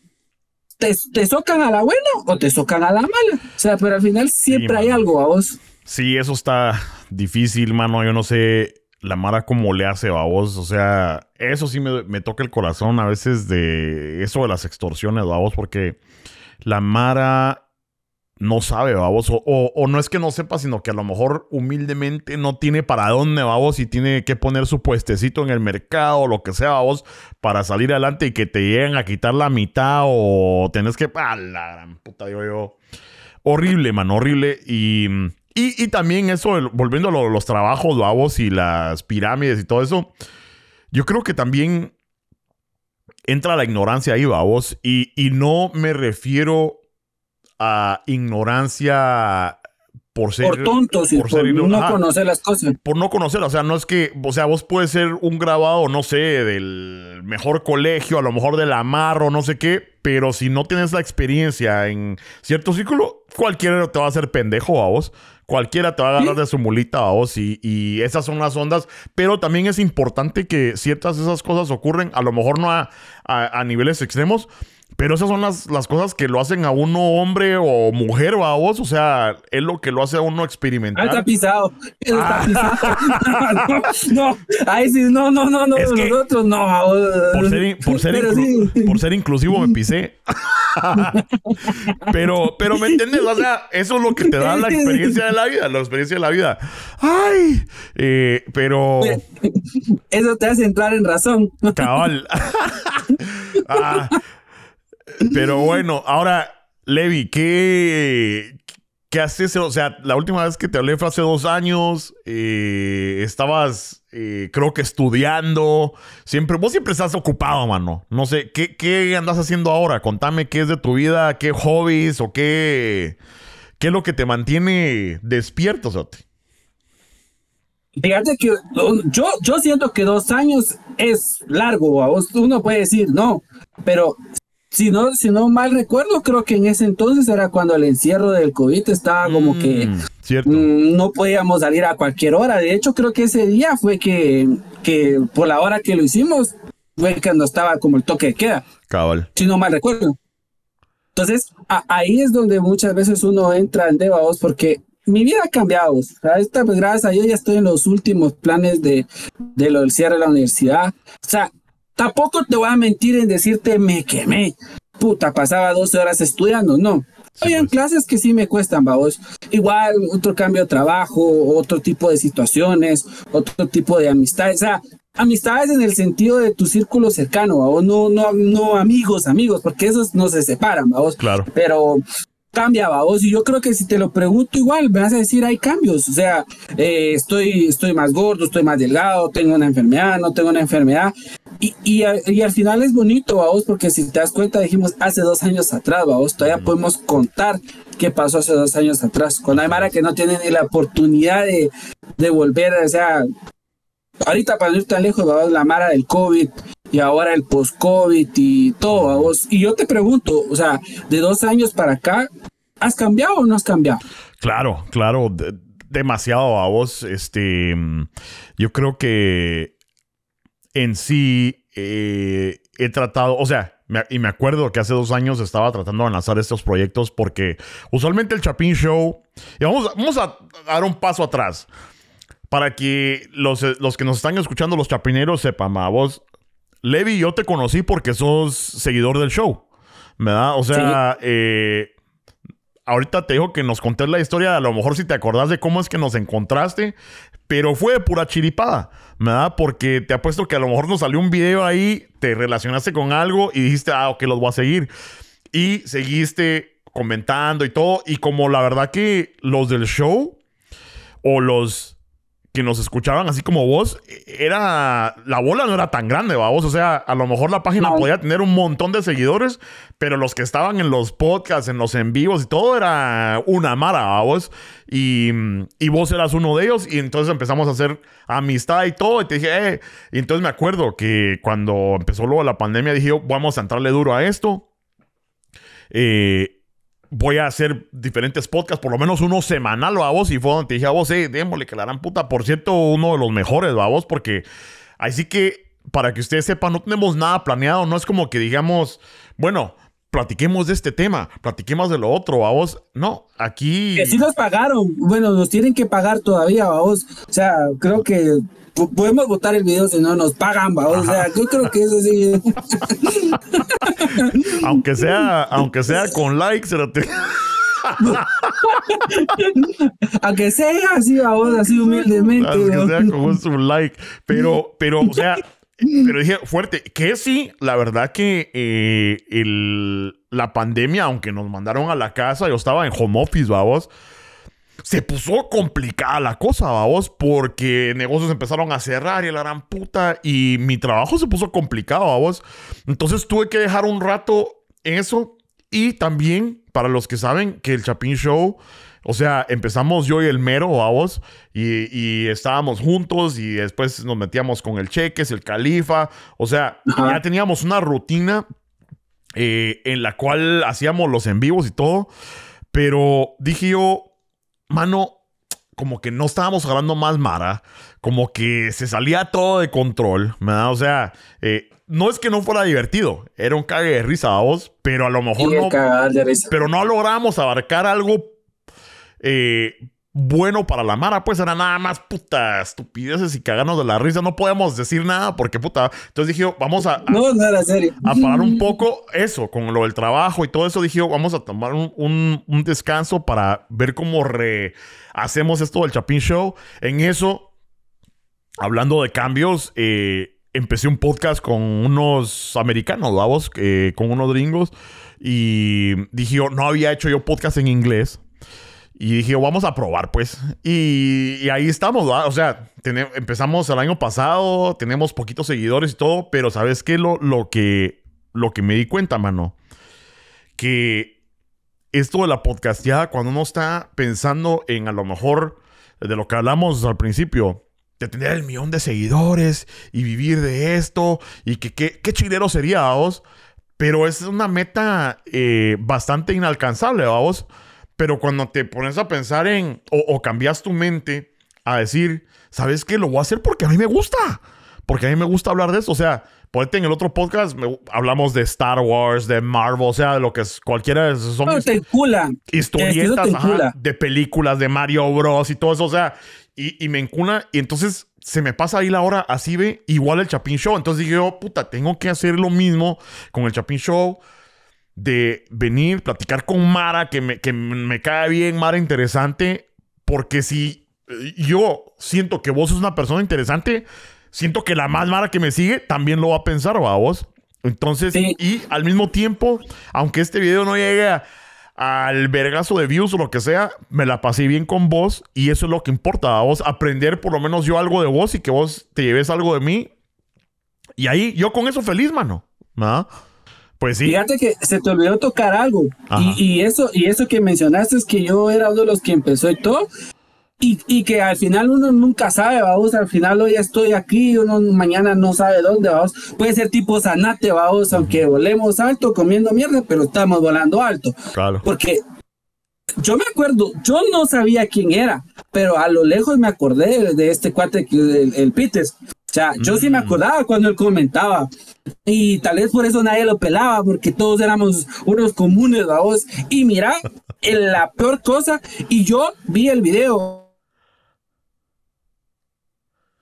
te, te socan a la buena o te socan a la mala. O sea, pero al final siempre hay algo, a vos. Sí, eso está difícil, mano. Yo no sé la Mara como le hace a vos. O sea, eso sí me, me, toca el corazón a veces de eso de las extorsiones, a vos, porque la Mara no sabe, vamos, o, o, no es que no sepa, sino que a lo mejor humildemente no tiene para dónde, vamos, y tiene que poner su puestecito en el mercado o lo que sea, vamos, para salir adelante y que te lleguen a quitar la mitad o tenés que, ah, la gran puta, digo yo, horrible, man, horrible, y, y, también eso, volviendo a los trabajos, vamos, y las pirámides y todo eso, yo creo que también entra la ignorancia ahí, vos. Y, y no me refiero a ignorancia por ser. Por tontos por, por no conocer las cosas. Por no conocer, o sea, no es que, o sea, vos puedes ser un grabado, no sé, del mejor colegio, a lo mejor del amarro, no sé qué, pero si no tienes la experiencia en cierto círculo, cualquiera te va a hacer pendejo a vos. Cualquiera te va a agarrar de su mulita a vos y, y, esas son las ondas. Pero también es importante que ciertas de esas cosas ocurren, a lo mejor no a, a, a niveles extremos, pero esas son las, las, cosas que lo hacen a uno hombre o mujer o a vos. O sea, es lo que lo hace a uno experimentar. Ah, está pisado. Está ah. pisado. no, (laughs) no, ahí sí, no, no, no, no. nosotros no. Por ser, por ser, por ser inclusivo me pisé. (laughs) pero, pero me entiendes, o sea, eso es lo que te da la experiencia de la vida, la experiencia de la vida. Ay, eh, pero. Eso te hace entrar en razón. Cabal. (laughs) ah, pero bueno, ahora, Levi, ¿qué, ¿qué haces? O sea, la última vez que te hablé fue hace dos años. Eh, estabas, eh, creo que estudiando. Siempre, vos siempre estás ocupado, mano. No sé, ¿qué, ¿qué andas haciendo ahora? Contame qué es de tu vida, qué hobbies o qué, ¿Qué es lo que te mantiene despierto, Sote? Fíjate que yo, yo siento que dos años es largo, uno puede decir no, pero si no, si no mal recuerdo, creo que en ese entonces era cuando el encierro del COVID estaba como que mm, mm, no podíamos salir a cualquier hora. De hecho, creo que ese día fue que, que por la hora que lo hicimos, fue cuando estaba como el toque de queda. Cabal. Si no mal recuerdo. Entonces, ahí es donde muchas veces uno entra en debaos porque mi vida ha cambiado. O sea, esta, pues, gracias a Dios ya estoy en los últimos planes de, de lo del cierre de la universidad. O sea, tampoco te voy a mentir en decirte me quemé. Puta, pasaba 12 horas estudiando, no. Habían pues. clases que sí me cuestan, vamos. Igual, otro cambio de trabajo, otro tipo de situaciones, otro tipo de amistades. O sea, amistades en el sentido de tu círculo cercano, ¿vamos? No, no, no amigos, amigos, porque esos no se separan, vamos. Claro. Pero cambia, vos. Y yo creo que si te lo pregunto igual, me vas a decir, hay cambios. O sea, eh, estoy, estoy más gordo, estoy más delgado, tengo una enfermedad, no tengo una enfermedad. Y, y, y al final es bonito, vos, porque si te das cuenta, dijimos hace dos años atrás, vos, todavía podemos contar qué pasó hace dos años atrás. Con Aymara que no tiene ni la oportunidad de, de volver, o sea, ahorita para no ir tan lejos, vamos, la Mara del COVID, y ahora el post-COVID y todo. Vos. Y yo te pregunto, o sea, de dos años para acá, ¿has cambiado o no has cambiado? Claro, claro, demasiado a vos. Este, yo creo que en sí eh, he tratado, o sea, y me acuerdo que hace dos años estaba tratando de lanzar estos proyectos porque usualmente el Chapin Show, y vamos, vamos a dar un paso atrás para que los, los que nos están escuchando, los chapineros, sepan, vos, Levi, yo te conocí porque sos seguidor del show, ¿verdad? O sea, eh, ahorita te digo que nos contés la historia, a lo mejor si te acordás de cómo es que nos encontraste, pero fue de pura chiripada, ¿verdad? Porque te apuesto que a lo mejor nos salió un video ahí, te relacionaste con algo y dijiste, ah, ok, los voy a seguir. Y seguiste comentando y todo, y como la verdad que los del show o los que nos escuchaban así como vos, era. La bola no era tan grande, vos. O sea, a lo mejor la página podía tener un montón de seguidores, pero los que estaban en los podcasts, en los en vivos y todo era una mara, vos. Y, y vos eras uno de ellos. Y entonces empezamos a hacer amistad y todo. Y te dije, eh. Y entonces me acuerdo que cuando empezó luego la pandemia, dije, vamos a entrarle duro a esto. Eh, voy a hacer diferentes podcasts, por lo menos uno semanal, vos, y fue donde dije a vos, eh, démosle que la gran puta, por cierto, uno de los mejores, vos, porque así que, para que ustedes sepan, no tenemos nada planeado, no es como que digamos, bueno, platiquemos de este tema, platiquemos de lo otro, vos, no, aquí... Que sí nos pagaron, bueno, nos tienen que pagar todavía, vos, o sea, creo que podemos votar el video si no nos pagan, ¿va? o sea, yo creo que eso sí. (laughs) aunque sea, aunque sea con likes, te... (laughs) aunque sea así, vos, así humildemente. Aunque sea con un like, pero, pero, o sea, pero dije fuerte, que sí, la verdad que eh, el, la pandemia, aunque nos mandaron a la casa, yo estaba en home office, vamos se puso complicada la cosa, vamos, porque negocios empezaron a cerrar y la gran puta, y mi trabajo se puso complicado, vamos. Entonces tuve que dejar un rato en eso, y también, para los que saben, que el Chapin Show, o sea, empezamos yo y el mero, vamos, y, estábamos juntos, y después nos metíamos con el Cheques, el Califa, o sea, ya teníamos una rutina eh, en la cual hacíamos los en vivos y todo. Pero dije yo, mano, como que no estábamos hablando más Mara, como que se salía todo de control, ¿verdad? O sea, eh, no es que no fuera divertido, era un cague de risa a vos, pero a lo mejor no. Pero no logramos abarcar algo eh, bueno para la Mara, pues era nada más puta estupideces y cagarnos de la risa. No podemos decir nada porque puta. Entonces dije, vamos a. no, no era serio. A parar un poco eso, con lo del trabajo y todo eso. Dije, vamos a tomar un, descanso para ver cómo hacemos esto del Chapin Show. En eso, hablando de cambios, eh, empecé un podcast con unos americanos, vamos, eh, con unos gringos. Y dije, no había hecho yo podcast en inglés. Y dije, vamos a probar, pues. Y, ahí estamos, O sea, empezamos el año pasado, tenemos poquitos seguidores y todo, pero ¿sabes qué? Lo, lo, que, lo que me di cuenta, mano, que esto de la podcasteada, cuando uno está pensando en a lo mejor de lo que hablamos al principio, de tener el millón de seguidores y vivir de esto y que qué chilero sería, vos. Pero es una meta eh, bastante inalcanzable, vamos. Pero cuando te pones a pensar en, o, cambias tu mente a decir, ¿sabes qué? Lo voy a hacer porque a mí me gusta. Porque a mí me gusta hablar de eso. O sea, ponete en el otro podcast, hablamos de Star Wars, de Marvel, o sea, de lo que es cualquiera de son historietas de películas de Mario Bros. y todo eso. O sea, y, y me encuna. Y entonces se me pasa ahí la hora así ve igual el Chapin Show. Entonces dije yo, puta, tengo que hacer lo mismo con el Chapin Show. De venir, platicar con Mara, que me, que me cae bien, Mara interesante. Porque si eh, yo siento que vos sos una persona interesante, siento que la más Mara que me sigue también lo va a pensar, va vos. Entonces, y al mismo tiempo, aunque este video no llegue a al vergazo de views o lo que sea, me la pasé bien con vos y eso es lo que importa, a vos aprender por lo menos yo algo de vos y que vos te lleves algo de mí. Y ahí yo con eso feliz, mano. ¿Ah? Pues sí. Fíjate que se te olvidó tocar algo. Y, y, eso, y eso que mencionaste es que yo era uno de los que empezó y todo. Y, y, que al final uno nunca sabe, vamos, al final hoy estoy aquí, uno mañana no sabe dónde, vamos, puede ser tipo Zanate, vamos, aunque volemos alto comiendo mierda, pero estamos volando alto. Claro. Porque yo me acuerdo, yo no sabía quién era, pero a lo lejos me acordé de este cuate, el, el Pites. O sea, yo sí me mm. acordaba cuando él comentaba. Y tal vez por eso nadie lo pelaba, porque todos éramos unos comunes, vamos. Y mira, (laughs) la peor cosa, y yo vi el video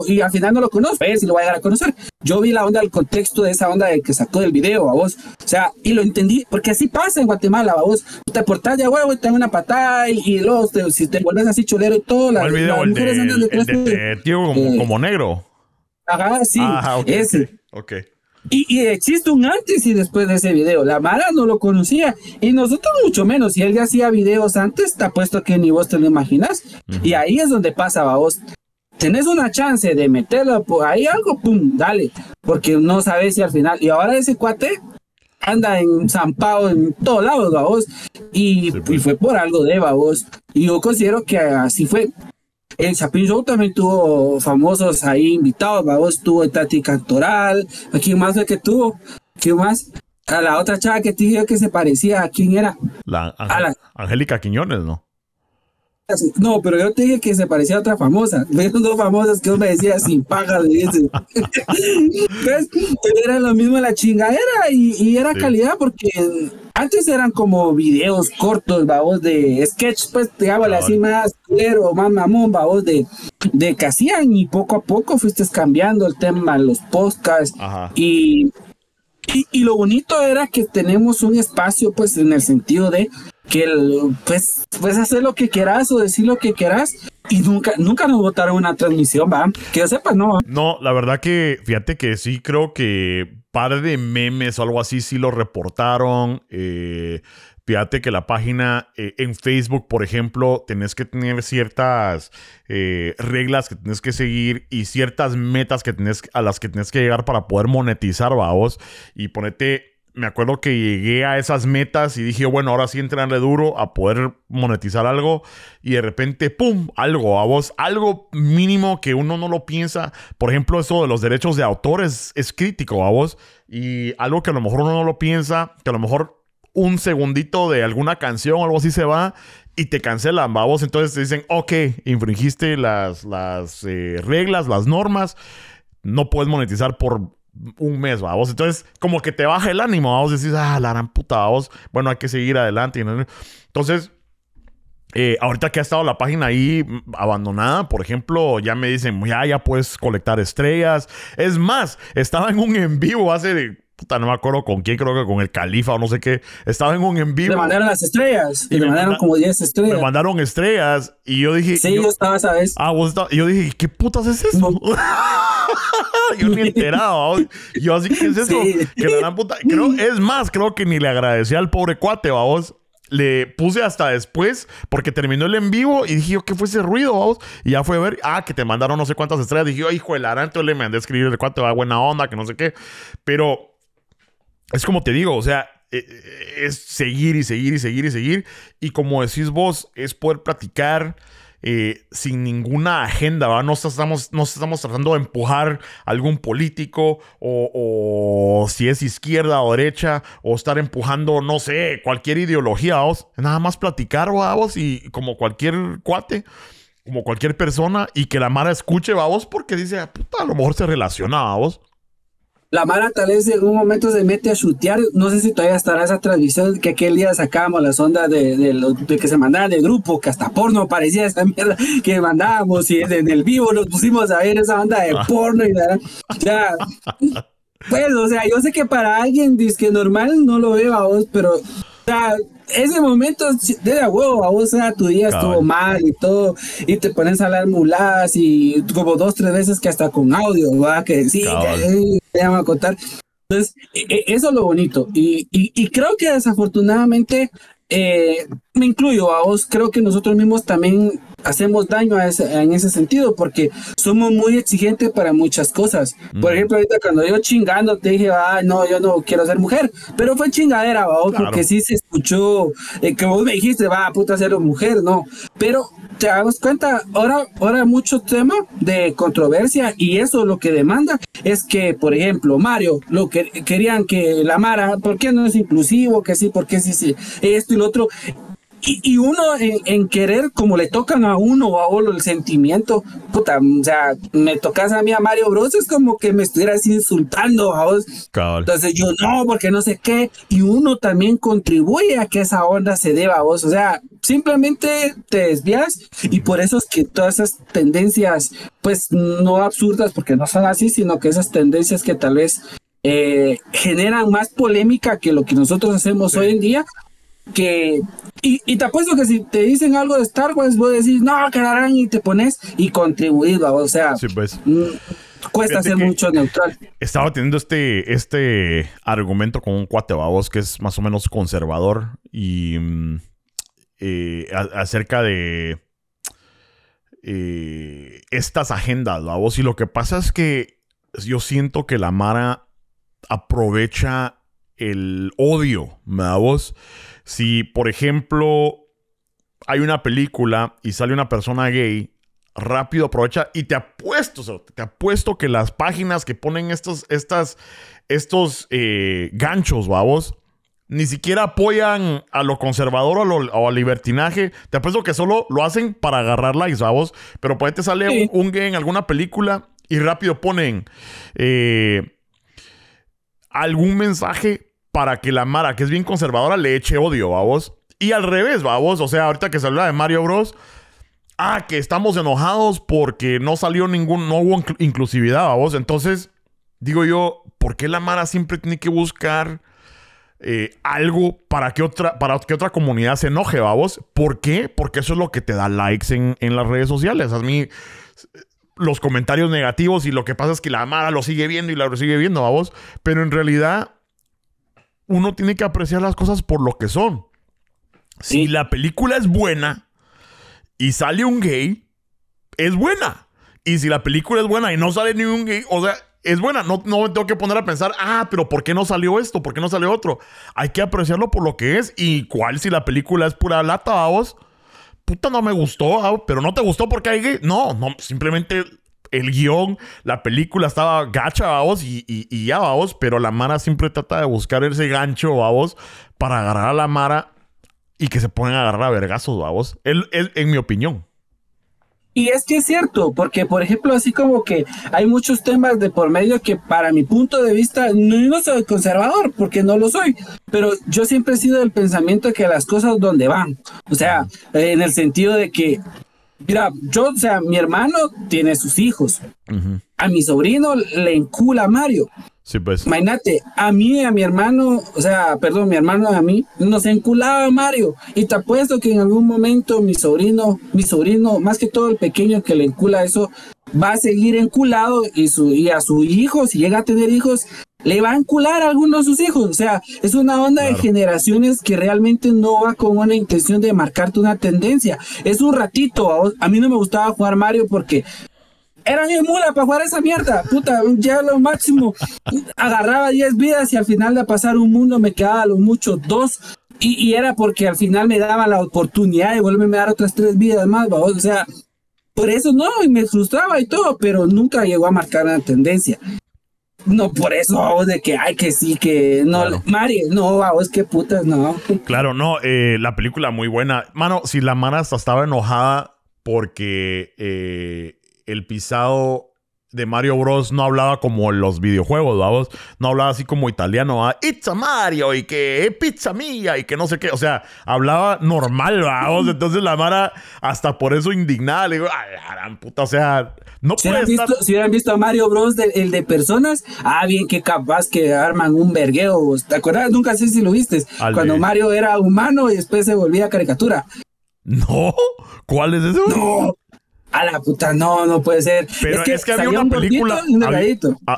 y al final no lo conozco, ver si lo voy a llegar a conocer. Yo vi la onda, el contexto de esa onda de que sacó del video, a vos. O sea, y lo entendí, porque así pasa en Guatemala, a vos. Te portás de huevo y te dan una patada y, luego si te vuelves así cholero y todo, la, video, las mujeres andan detrás de, tío como, como, negro. Ajá, sí, ah, ese. Ok. Y, y, existe un antes y después de ese video. La Mara no lo conocía y nosotros mucho menos. Si él ya hacía videos antes, te apuesto que ni vos te lo imaginas. Y ahí es donde pasa, vos tenés una chance de meterlo por ahí algo, pum, dale, porque no sabes si al final, y ahora ese cuate anda en Zampao en todos lados, vos, y, pues. fue por algo de vos, y yo considero que así fue. El Chapin Show también tuvo famosos ahí invitados, vos, tuvo Tati Cantoral, ¿a quién más fue que tuvo? ¿Quién más? A la otra chava que te dije que se parecía, ¿a quién era? La, Angélica Quiñones, ¿no? No, pero yo te dije que se parecía a otra famosa. (laughs) Vieron dos famosas que uno me decía sin paga, le dice. (laughs) era lo mismo la chingadera y, era calidad porque antes eran como videos cortos, babos, de sketch, pues, digamos, así más claro, más mamón, babos, de, de que hacían y poco a poco fuiste cambiando el tema, los podcasts. Y y, y, lo bonito era que tenemos un espacio, pues, en el sentido de que pues puedes hacer lo que quieras o decir lo que quieras y nunca nunca nos votaron una transmisión, va, que yo sepa, no. No, la verdad que fíjate que sí creo que par de memes o algo así sí lo reportaron. Eh, Fíjate que la página eh, en Facebook, por ejemplo, tenés que tener ciertas eh, reglas que tienes que seguir y ciertas metas que tenés, a las que tienes que llegar para poder monetizar, vamos. Y ponete me acuerdo que llegué a esas metas y dije, bueno, ahora sí entrenarle duro a poder monetizar algo y de repente, ¡pum! Algo, a vos, algo mínimo que uno no lo piensa. Por ejemplo, eso de los derechos de autores es crítico a vos y algo que a lo mejor uno no lo piensa, que a lo mejor un segundito de alguna canción o algo así se va y te cancelan, vos. Entonces te dicen, ok, infringiste las, las eh, reglas, las normas, no puedes monetizar por un mes, vamos. Entonces, como que te baja el ánimo, vamos. Decís, ah, la gran puta, vamos. Bueno, hay que seguir adelante. Entonces, eh, ahorita que ha estado la página ahí abandonada, por ejemplo, ya me dicen, ya, ya puedes colectar estrellas. Es más, estaba en un en vivo hace puta, no me acuerdo con quién, creo que con el califa o no sé qué. Estaba en un en vivo. Le mandaron las estrellas. Y, le mandaron como 10 estrellas. Me mandaron estrellas. Y yo dije. Sí, yo, estaba esa vez. Ah, vos estabas. Y yo dije, ¿qué putas es eso? (laughs) (laughs) yo ni enterado. Yo así, ¿qué es eso? Que la gran puta. Creo, es más, creo que ni le agradecí al pobre cuate, vos le puse hasta después porque terminó el en vivo y dije yo, ¿qué fue ese ruido? Vamos? Y ya fue a ver, ah, que te mandaron no sé cuántas estrellas. Dije yo, hijo de la entonces le mandé a escribir de cuánto va buena onda, que no sé qué. Pero es como te digo, o sea, eh, es seguir y seguir y seguir y seguir. Y como decís vos, es poder platicar eh, sin ninguna agenda. No estamos, no estamos tratando de empujar algún político o, si es izquierda o derecha o estar empujando, no sé, cualquier ideología. Nada más platicar, vos, y como cualquier cuate como cualquier persona y que la Mara escuche, vos, porque dice, ah, puta, a lo mejor se relaciona, vos. La Mara tal vez en un momento se mete a chutear. No sé si todavía estará esa transmisión que aquel día sacábamos las ondas de, de, que se mandaban de grupo, que hasta porno parecía esa mierda que mandábamos y en el vivo nos pusimos a ver esa onda de ah. porno y nada. Ya. Pues, o sea, yo sé que para alguien que normal no lo veo a vos, pero sea, ese momento de la huevo, a vos, sea, tu día estuvo mal y todo, y te pones a hablar muladas y como dos, tres veces que hasta con audio, va, que sí, que llama a contar. Entonces, e, e, eso es lo bonito. Y, y, y creo que desafortunadamente eh, me incluyo a vos, creo que nosotros mismos también hacemos daño a ese, en ese sentido porque somos muy exigentes para muchas cosas. Por ejemplo, ahorita cuando yo chingando te dije, ah, no, yo no quiero ser mujer, pero fue chingadera, porque sí se escuchó eh, que vos me dijiste, va, puta, ser mujer, no. Pero te das cuenta, ahora, ahora mucho tema de controversia y eso lo que demanda es que, por ejemplo, Mario, lo que querían que la Mara, ¿por qué no es inclusivo? Que sí, ¿por qué sí, sí? Esto y lo otro. Y, uno en, querer, como le tocan a uno o a uno el sentimiento, puta, o sea, me tocas a mí a Mario Bros, es como que me estuvieras insultando a vos. Entonces yo no, porque no sé qué. Y uno también contribuye a que esa onda se deba a vos. O sea, simplemente te desvías y por eso es que todas esas tendencias, pues no absurdas, porque no son así, sino que esas tendencias que tal vez eh, generan más polémica que lo que nosotros hacemos hoy en día, que y, y, te apuesto que si te dicen algo de Star Wars, vos decís, no, quedarán y te pones y contribuir, o sea, pues. mm, cuesta ser mucho neutral. Estaba teniendo este, este argumento con un cuate, babos, que es más o menos conservador y mm, eh, acerca de eh, estas agendas, babos, y lo que pasa es que yo siento que la Mara aprovecha el odio, babos si, por ejemplo, hay una película y sale una persona gay, rápido aprovecha y te apuesto, te apuesto que las páginas que ponen estos, estas, estos eh, ganchos, babos, ni siquiera apoyan a lo conservador o, al libertinaje. Te apuesto que solo lo hacen para agarrar likes, babos. Pero por ahí te sale un, gay en alguna película y rápido ponen eh, algún mensaje para que la Mara, que es bien conservadora, le eche odio, vos. Y al revés, vos. O sea, ahorita que se habla de Mario Bros. Ah, que estamos enojados porque no salió ningún, no hubo inclusividad, vos. Entonces, digo yo, ¿por qué la Mara siempre tiene que buscar eh, algo para que, otra, para que otra comunidad se enoje, vos? ¿Por qué? Porque eso es lo que te da likes en, en las redes sociales. A mí, los comentarios negativos y lo que pasa es que la Mara lo sigue viendo y la sigue viendo, vos. Pero en realidad uno tiene que apreciar las cosas por lo que son. Si la película es buena y sale un gay, es buena. Y si la película es buena y no sale ni un gay, o sea, es buena. No, no me tengo que poner a pensar, ah, pero ¿por qué no salió esto? ¿Por qué no salió otro? Hay que apreciarlo por lo que es. Y cuál si la película es pura lata, vamos. Puta, no me gustó, pero no te gustó porque hay gay. No, no, simplemente el guion, la película estaba gacha, vamos, y, y, ya, vamos, pero la Mara siempre trata de buscar ese gancho, vamos, para agarrar a la Mara y que se a agarrar a vergazos, vamos. Él, en mi opinión. Y es que es cierto, porque por ejemplo, así como que hay muchos temas de por medio que para mi punto de vista, no, no soy conservador, porque no lo soy, pero yo siempre he sido del pensamiento que las cosas donde van, o sea, en el sentido de que Mira, yo, o sea, mi hermano tiene sus hijos. A mi sobrino le encula Mario. Sí, pues. Imagínate, a mí, a mi hermano, o sea, perdón, mi hermano a mí, nos enculaba Mario. Y te apuesto que en algún momento mi sobrino, mi sobrino, más que todo el pequeño que le encula eso, va a seguir enculado y, su, y a su hijo, si llega a tener hijos, le va a encular a algunos de sus hijos. O sea, es una onda de generaciones que realmente no va con una intención de marcarte una tendencia. Es un ratito. A, mí no me gustaba jugar Mario porque era mi mula para jugar esa mierda. Puta, ya lo máximo. Agarraba 10 vidas y al final de pasar un mundo me quedaba a lo mucho dos. Y, era porque al final me daba la oportunidad de volverme a dar otras tres vidas más, O sea, por eso no, y me frustraba y todo, pero nunca llegó a marcar una tendencia. No, por eso, de que hay que sí, que no, Mario, no, es que putas, no. Claro, no, eh, la película muy buena. Mano, si la Mara hasta estaba enojada porque eh, el pisado de Mario Bros. no hablaba como en los videojuegos, vamos. No hablaba así como italiano, ¿ah? It's a Mario y que es pizza mía y que no sé qué. O sea, hablaba normal, vamos. Entonces la Mara hasta por eso indignada le digo, ay, puta, o sea, no si puede estar... visto, Si hubieran visto a Mario Bros. el de personas, ah, bien, que capaz que arman un vergueo. ¿Te acuerdas? Nunca sé si lo viste. Cuando Mario era humano y después se volvía caricatura. (laughs) No, ¿cuál es ese? No, a la puta, no, no puede ser. Pero es que, había una película.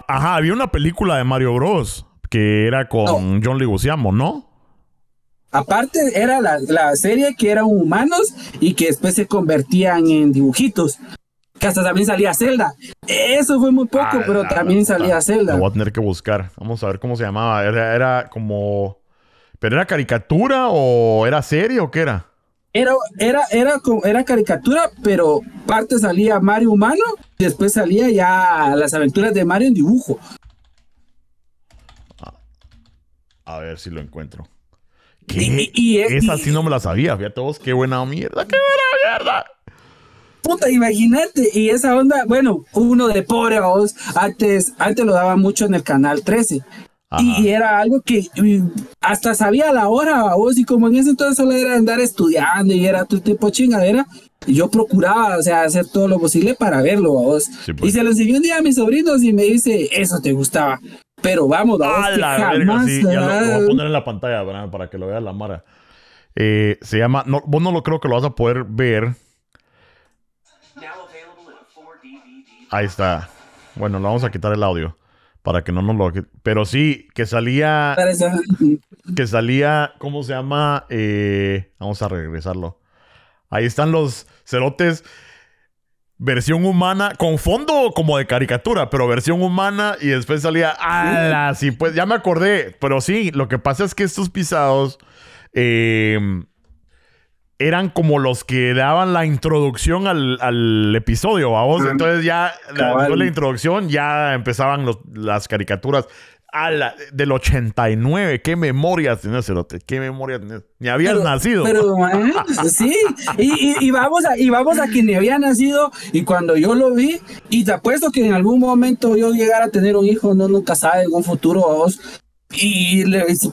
ajá, había una película de Mario Bros. que era con John Leguizamo, ¿no? Aparte, era la, serie que eran humanos y que después se convertían en dibujitos. Que hasta también salía Zelda. Eso fue muy poco, pero también salía Zelda. Lo voy a tener que buscar. Vamos a ver cómo se llamaba. Era, era como. ¿Pero era caricatura o era serie o qué era? Era, era, era, era caricatura, pero parte salía Mario humano, después salía ya las aventuras de Mario en dibujo. A, ver si lo encuentro. Y, Esa sí no me la sabía, fíjate todos qué buena mierda, qué buena mierda. Puta, imagínate, y esa onda, bueno, uno de pobre vos, antes, antes lo daba mucho en el canal 13. Y, era algo que hasta sabía la hora, vos, y como en ese entonces solo era andar estudiando y era tu tipo de chingadera, yo procuraba, o sea, hacer todo lo posible para verlo, vos. Pues. Y se lo enseñó un día a mis sobrinos y me dice, eso te gustaba. Pero vamos, vos, que jamás, sí, ya lo, voy a poner en la pantalla para, que lo vea la Mara. Eh, se llama, no, vos no lo creo que lo vas a poder ver. Ahí está. Bueno, le vamos a quitar el audio para que no nos lo... Pero sí, que salía... Que salía, ¿cómo se llama? Eh, vamos a regresarlo. Ahí están los cerotes versión humana, con fondo como de caricatura, pero versión humana y después salía, ¡ala! Sí, pues ya me acordé, pero sí, lo que pasa es que estos pisados eh, eran como los que daban la introducción al, episodio, vamos. Entonces ya, después de la introducción, ya empezaban las caricaturas. A la, del 89, qué memoria tenés, Cerote, qué memoria tenés. Ni habías nacido. Pero, (laughs) sí, y, vamos a, y vamos a que ni había nacido, y cuando yo lo vi, y te apuesto que en algún momento yo llegara a tener un hijo, no nunca sabe, en un futuro, vos, y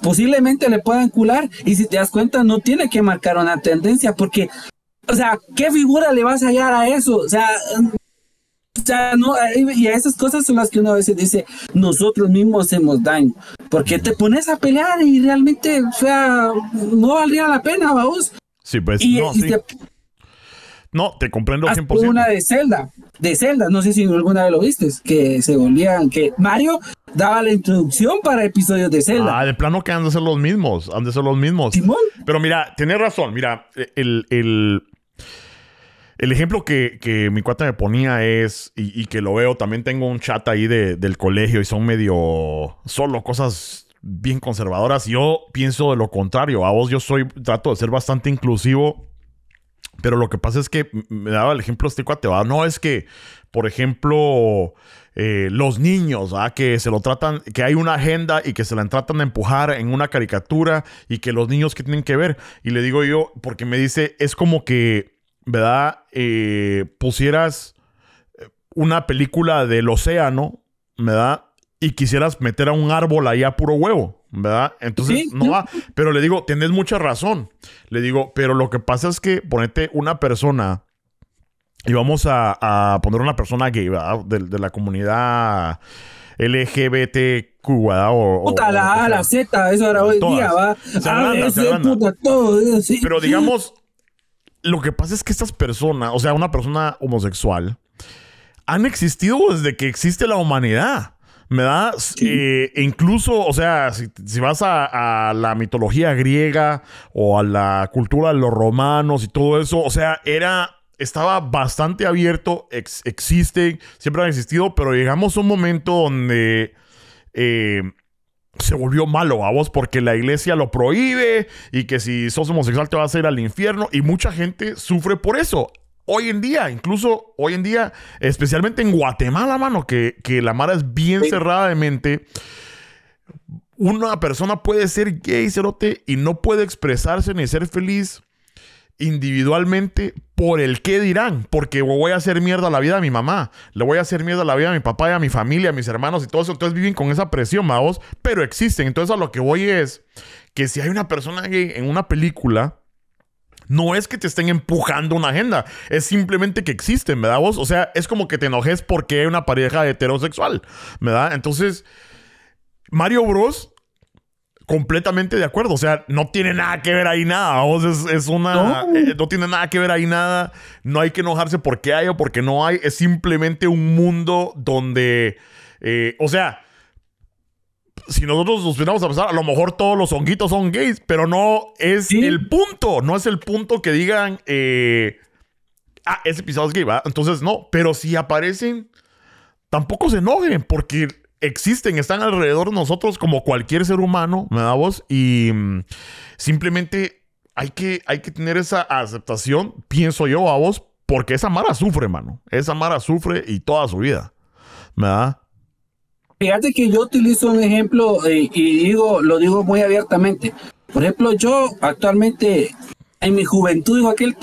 posiblemente le puedan cular y si te das cuenta no tiene que marcar una tendencia porque o sea qué figura le vas a hallar a eso o sea o sea, no, y a esas cosas son las que uno a veces dice, nosotros mismos hacemos daño. Porque te pones a pelear y realmente, o sea, no valdría la pena, vamos. Sí, pues no, no, te comprendo 100%. Una de Zelda, de Zelda, no sé si alguna vez lo viste, que se volvían, que Mario daba la introducción para episodios de Zelda. Ah, de plano que han de ser los mismos, han de ser los mismos. Pero mira, tienes razón, mira, el, el, el ejemplo que, que, mi cuata me ponía es, y, que lo veo, también tengo un chat ahí de, del colegio y son medio solo cosas bien conservadoras. Yo pienso de lo contrario, a vos yo soy, trato de ser bastante inclusivo. Pero lo que pasa es que me daba el ejemplo este cuate, no es que, por ejemplo, eh, los niños, ¿ah? que se lo tratan, que hay una agenda y que se la tratan de empujar en una caricatura y que los niños que tienen que ver. Y le digo yo, porque me dice, es como que, ¿verdad? Eh, pusieras eh, una película del océano, ¿verdad? Y quisieras meter a un árbol ahí a puro huevo, ¿verdad? Entonces no va. Pero le digo, tienes mucha razón. Le digo, pero lo que pasa es que ponete una persona y vamos a, poner una persona gay, ¿verdad? De, la comunidad LGBTQ, ¿verdad? O, puta, la A, la Z, eso era hoy día, ¿va? Se puta, todo, sí. Pero digamos, lo que pasa es que estas personas, o sea, una persona homosexual, han existido desde que existe la humanidad. ¿Verdad? Eh, e incluso, o sea, si, vas a, a, la mitología griega o a la cultura de los romanos y todo eso, o sea, era estaba bastante abierto, existen, siempre han existido, pero llegamos a un momento donde eh, se volvió malo a vos porque la iglesia lo prohíbe y que si sos homosexual te vas a ir al infierno y mucha gente sufre por eso. Hoy en día, incluso hoy en día, especialmente en Guatemala, mano, que, que la Mara es bien cerrada de mente, una persona puede ser gay, cerote, y no puede expresarse ni ser feliz individualmente por el qué dirán, porque voy a hacer mierda a la vida a mi mamá, le voy a hacer mierda a la vida a mi papá y a mi familia, a mis hermanos y todo eso, entonces viven con esa presión, vamos, pero existen, entonces a lo que voy es que si hay una persona gay en una película, no es que te estén empujando una agenda, es simplemente que existen, ¿verdad vos? O sea, es como que te enojes porque hay una pareja heterosexual, ¿verdad? Entonces, Mario Bros completamente de acuerdo. O sea, no tiene nada que ver ahí nada. Vos es, una. Eh, no. tiene nada que ver ahí nada. No hay que enojarse porque hay o porque no hay. Es simplemente un mundo donde. Eh, o sea. Si nosotros nos pudiéramos a pensar, a lo mejor todos los honguitos son gays, pero no es el punto. No es el punto que digan. Eh, ah, ese episodio es gay, ¿va? Entonces, no. Pero si aparecen, tampoco se enojen, porque existen, están alrededor de nosotros como cualquier ser humano, ¿me da voz? Y mm, simplemente hay que, hay que tener esa aceptación, pienso yo, a vos, porque esa Mara sufre, mano. Esa Mara sufre y toda su vida, ¿me da? Fíjate que yo utilizo un ejemplo eh, y digo, lo digo muy abiertamente. Por ejemplo, yo actualmente en mi juventud, dijo aquel,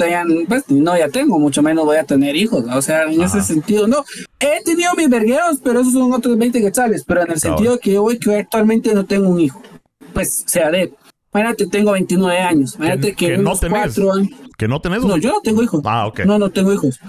pues, no, ya tengo, mucho menos voy a tener hijos. O sea, en ese sentido, no. He tenido mis vergueros, pero esos son otros 20 quetzales. Pero en el sentido que yo, que actualmente no tengo un hijo. Pues, sea de. Imagínate, tengo 29 años. Imagínate que, no tenés. Años, ¿Que no tenés? No, yo no tengo hijos. Ah, ok. No, no tengo hijos.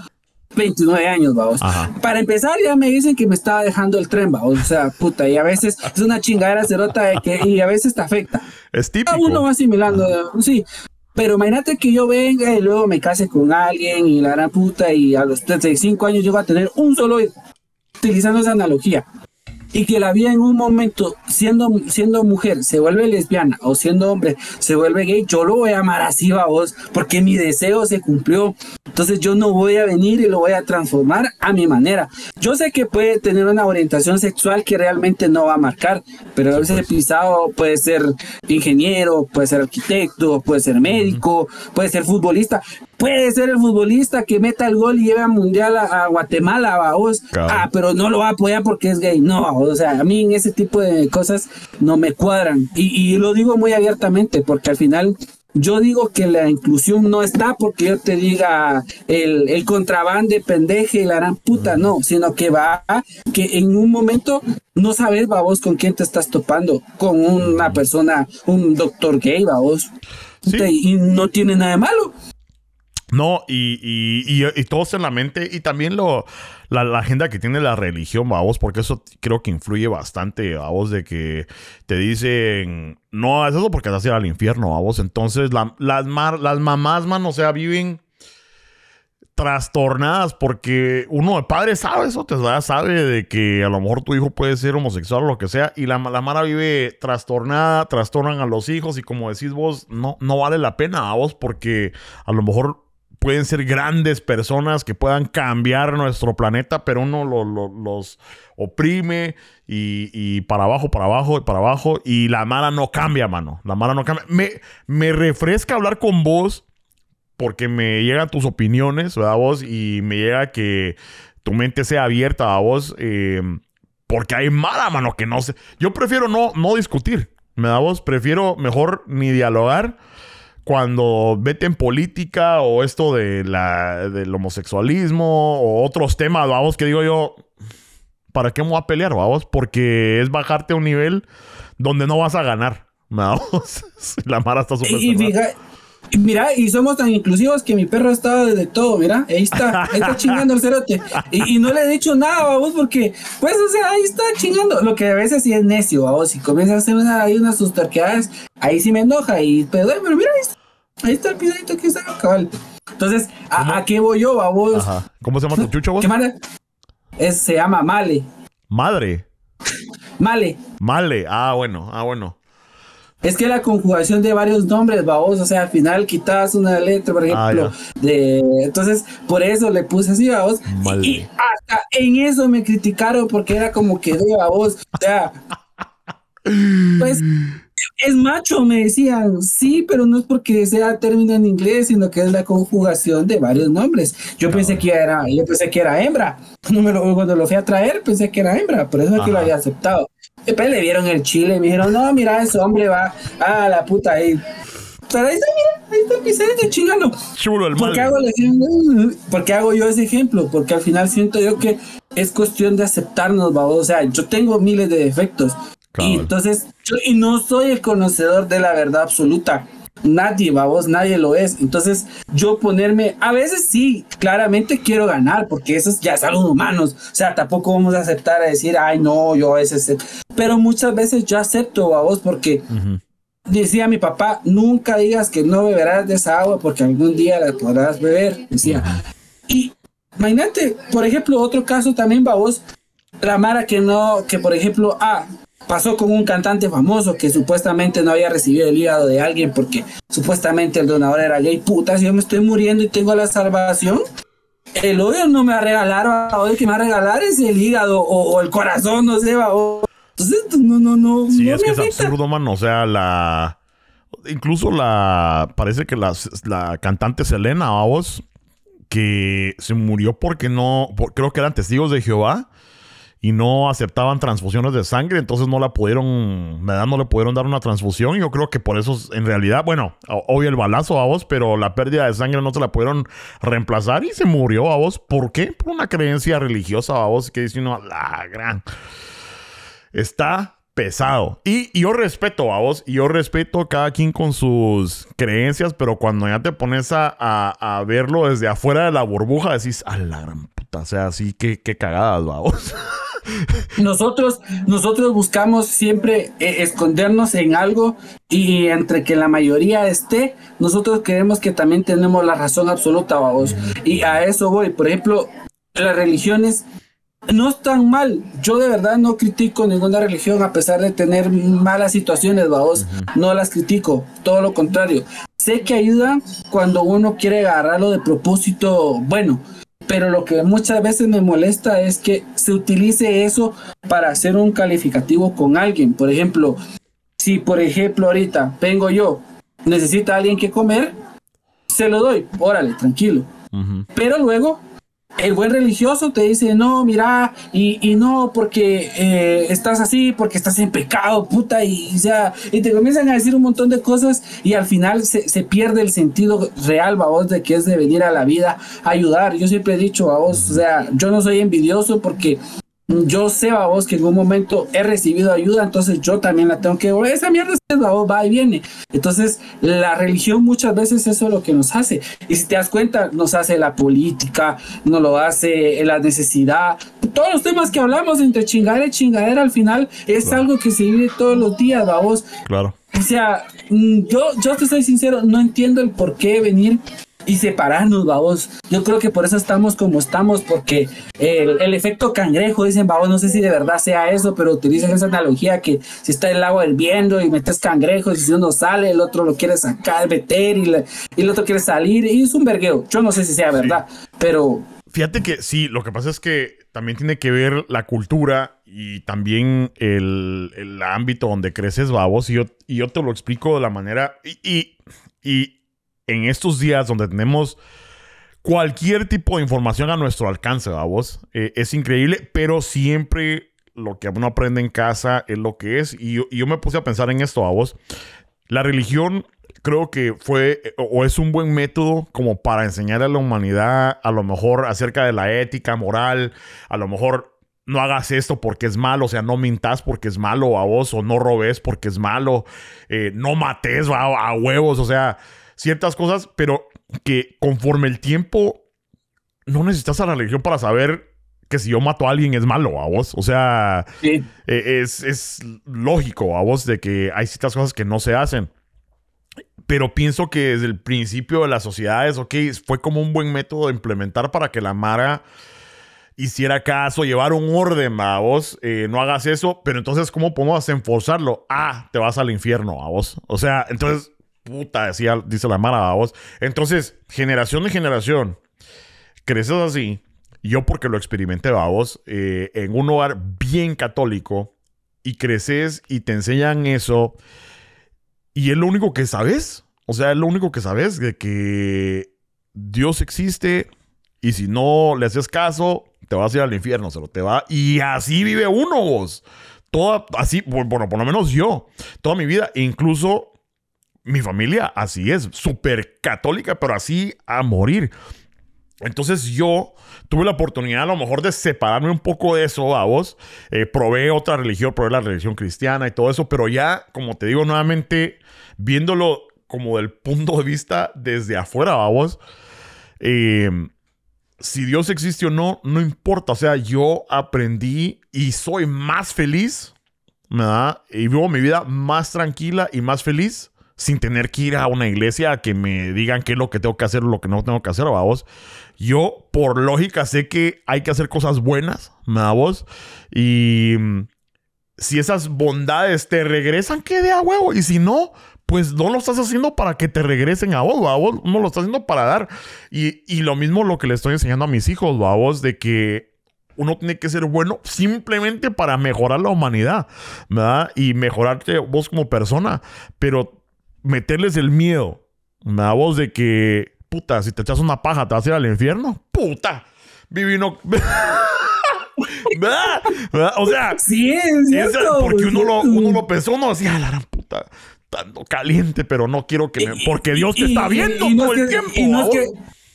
29 años, vamos. Para empezar, ya me dicen que me estaba dejando el tren, vamos. O sea, puta, y a veces es una chingadera cerota de que, y a veces te afecta. Es típico. uno va asimilando, sí. Pero imagínate que yo venga y luego me case con alguien y la gran puta y a los 35 años voy a tener un solo hijo, utilizando esa analogía y que la vida en un momento, siendo, siendo mujer, se vuelve lesbiana o siendo hombre, se vuelve gay, yo lo voy a amar así, a vos, porque mi deseo se cumplió. Entonces yo no voy a venir y lo voy a transformar a mi manera. Yo sé que puede tener una orientación sexual que realmente no va a marcar, pero ese pisado puede ser ingeniero, puede ser arquitecto, puede ser médico, puede ser futbolista, puede ser el futbolista que meta el gol y lleve al mundial a, Guatemala, vos. Ah, pero no lo va a apoyar porque es gay. No, o sea, a mí en ese tipo de cosas no me cuadran. Y, lo digo muy abiertamente porque al final yo digo que la inclusión no está porque yo te diga el, el contrabande, pendeje, la gran puta, no, sino que va que en un momento no sabes, vos con quién te estás topando, con una persona, un doctor gay, vos. Y no tiene nada de malo. No, y, y, y, todo en la mente. Y también lo, la, agenda que tiene la religión, vamos, porque eso creo que influye bastante, vamos, de que te dicen, no es eso porque te vas a ir al infierno, vamos. Entonces, las, las mamás, man, o sea, viven trastornadas porque uno de padre sabe eso, te sabe de que a lo mejor tu hijo puede ser homosexual o lo que sea, y la, la Mara vive trastornada, trastornan a los hijos, y como decís vos, no, no vale la pena a vos porque a lo mejor pueden ser grandes personas que puedan cambiar nuestro planeta, pero uno los oprime y, para abajo, para abajo y para abajo. Y la mala no cambia, mano. La mala no cambia. Me, me refresca hablar con vos porque me llegan tus opiniones, ¿verdad, vos? Y me llega que tu mente sea abierta a vos. Em, porque hay mala, mano, que no sé. Yo prefiero no, no discutir, ¿me da vos? Prefiero mejor ni dialogar cuando vete en política o esto de la, del homosexualismo o otros temas, vamos, que digo yo, ¿para qué me voy a pelear, vamos? Porque es bajarte a un nivel donde no vas a ganar, (laughs) vamos. (laughs) la Mara está súper y mira, y somos tan inclusivos que mi perro ha estado desde todo, mira, ahí está, ahí está chingando el cerote. Y, no le he dicho nada, vamos, porque, pues, o sea, ahí está chingando. Lo que a veces sí es necio, vamos, si comienza a hacer ahí unas sustarqueadas, ahí sí me enoja, y, pero, pero mira, ahí está, el pisadito que está cabal. Entonces, ¿a, qué voy yo, vos? Ajá. ¿Cómo se llama tu chucho, vos? ¿Qué madre? Es, se llama Male. ¿Madre? Male. Male, ah, bueno, ah, bueno. Es que la conjugación de varios nombres, vamos, o sea, al final quitabas una letra, por ah, ejemplo, de entonces por eso le puse así, vamos. Y hasta en eso me criticaron porque era como que de vos, o sea, pues es macho, me decían, sí, pero no es porque sea término en inglés, sino que es la conjugación de varios nombres. Yo pensé que era, yo pensé que era hembra. (laughs) Cuando, lo fui a traer, pensé que era hembra, por eso es que lo había aceptado. Después le vieron el chile y me dijeron, no, mira, ese hombre va a la puta ahí. Pero ahí está, mira, ahí está Vicente chingando. Chulo el ¿Por qué, hago ¿Por qué hago yo ese ejemplo? Porque al final siento yo que es cuestión de aceptarnos, ¿va? O sea, yo tengo miles de defectos. Y entonces, yo, y no soy el conocedor de la verdad absoluta. Nadie, vos, nadie lo es. Entonces, yo ponerme, a veces sí, claramente quiero ganar, porque eso ya es algo humanos. O sea, tampoco vamos a aceptar a decir, ay, no, yo a veces. Pero muchas veces yo acepto, vos, porque decía mi papá, nunca digas que no beberás de esa agua, porque algún día la podrás beber. Decía. Y imagínate, por ejemplo, otro caso también, vos, la Mara que no, que por ejemplo, ah, Pasó con un cantante famoso que supuestamente no había recibido el hígado de alguien porque supuestamente el donador era gay. Puta, si yo me estoy muriendo y tengo la salvación, el odio no me va a regalar, hoy que me va a regalar es el hígado o, el corazón, no sé, va. Entonces, no, no, no. Sí, es que es absurdo, man. O sea, la. Incluso la. Parece que la, la cantante Selena, vos, que se murió porque no. creo que eran testigos de Jehová y no aceptaban transfusiones de sangre, entonces no la pudieron, ¿verdad? No le pudieron dar una transfusión. Yo creo que por eso, en realidad, bueno, hoy el balazo a vos, pero la pérdida de sangre no se la pudieron reemplazar y se murió a vos. ¿Por qué? Por una creencia religiosa a vos que dice uno, la gran. Está pesado. Y, yo respeto a vos, y yo respeto a cada quien con sus creencias, pero cuando ya te pones a, verlo desde afuera de la burbuja, decís, a la gran puta, o sea, así que, qué cagadas, (laughs) vos. Nosotros, nosotros buscamos siempre eh, escondernos en algo y entre que la mayoría esté, nosotros creemos que también tenemos la razón absoluta, vamos. Y a eso voy. Por ejemplo, las religiones no están mal. Yo de verdad no critico ninguna religión a pesar de tener malas situaciones, vamos. No las critico, todo lo contrario. Sé que ayudan cuando uno quiere agarrarlo de propósito bueno pero lo que muchas veces me molesta es que se utilice eso para hacer un calificativo con alguien. Por ejemplo, si por ejemplo ahorita vengo yo, necesita alguien que comer, se lo doy, órale, tranquilo. Pero luego el buen religioso te dice, no, mira, y, y no porque eh, estás así, porque estás en pecado, puta, y, ya, y te comienzan a decir un montón de cosas y al final se, se pierde el sentido real, vos, de que es de venir a la vida a ayudar. Yo siempre he dicho a vos, o sea, yo no soy envidioso porque yo sé a vos que en un momento he recibido ayuda, entonces yo también la tengo que esa mierda es voz va y viene. Entonces, la religión muchas veces eso es lo que nos hace. Y si te das cuenta, nos hace la política, nos lo hace la necesidad. Todos los temas que hablamos entre chingadera y chingadera al final es algo que se vive todos los días, vos. Claro. O sea, mm, yo, yo te soy sincero, no entiendo el por qué venir y separarnos, babos. Yo creo que por eso estamos como estamos, porque el, efecto cangrejo, dicen, babos, no sé si de verdad sea eso, pero utilizan esa analogía que si está el agua hirviendo y metes cangrejos y si uno sale, el otro lo quiere sacar, meter y, el otro quiere salir y es un vergueo. Yo no sé si sea verdad, pero... Fíjate que sí, lo que pasa es que también tiene que ver la cultura y también el, ámbito donde creces, babos, y yo, y yo te lo explico de la manera... y, y en estos días donde tenemos cualquier tipo de información a nuestro alcance, vos, eh, es increíble, pero siempre lo que uno aprende en casa es lo que es. Y yo, me puse a pensar en esto, vos. La religión creo que fue o es un buen método como para enseñarle a la humanidad a lo mejor acerca de la ética, moral, a lo mejor no hagas esto porque es malo, o sea, no mintas porque es malo a vos, o no robes porque es malo, eh, no mates a huevos, o sea, ciertas cosas, pero que conforme el tiempo no necesitas a la religión para saber que si yo mato a alguien es malo a vos. O sea, e, es, lógico a vos de que hay ciertas cosas que no se hacen. Pero pienso que desde el principio de las sociedades, ok, fue como un buen método de implementar para que la Mara hiciera caso, llevar un orden, a vos, eh, no hagas eso, pero entonces, ¿cómo podemos enforzarlo? Ah, te vas al infierno, a vos. O sea, entonces, puta, decía, dice la Mara, a vos. Entonces, generación de generación, creces así. Yo porque lo experimenté, a vos, eh, en un hogar bien católico y creces y te enseñan eso y es lo único que sabes. O sea, es lo único que sabes de que Dios existe y si no le haces caso, te vas a ir al infierno, se lo te va. Y así vive uno, vos. Toda, así, bueno, por lo menos yo, toda mi vida, incluso mi familia, así es, súper católica, pero así a morir. Entonces yo tuve la oportunidad a lo mejor de separarme un poco de eso, a vos. Eh, probé otra religión, probé la religión cristiana y todo eso, pero ya, como te digo nuevamente, viéndolo como del punto de vista desde afuera, vos. Eh, si Dios existe o no, no importa. O sea, yo aprendí y soy más feliz, ¿verdad? Y vivo mi vida más tranquila y más feliz sin tener que ir a una iglesia a que me digan qué es lo que tengo que hacer o lo que no tengo que hacer, vos. Yo, por lógica, sé que hay que hacer cosas buenas, vos. Y mm, si esas bondades te regresan, que de a huevo. Y si no, pues no lo estás haciendo para que te regresen a vos, vos no lo estás haciendo para dar. Y, lo mismo lo que le estoy enseñando a mis hijos, vos, de que uno tiene que ser bueno simplemente para mejorar la humanidad, ¿verdad? Y mejorarte vos como persona, pero meterles el miedo, ¿verdad? Vos de que, puta, si te echas una paja, te vas a ir al infierno, puta, vivino... (laughs) ¿Verdad? O sea, sí, es porque uno lo, uno lo pensó, uno decía, la gran puta, tanto caliente, pero no quiero que me. Porque Dios te está viendo todo el tiempo. Y no, es que,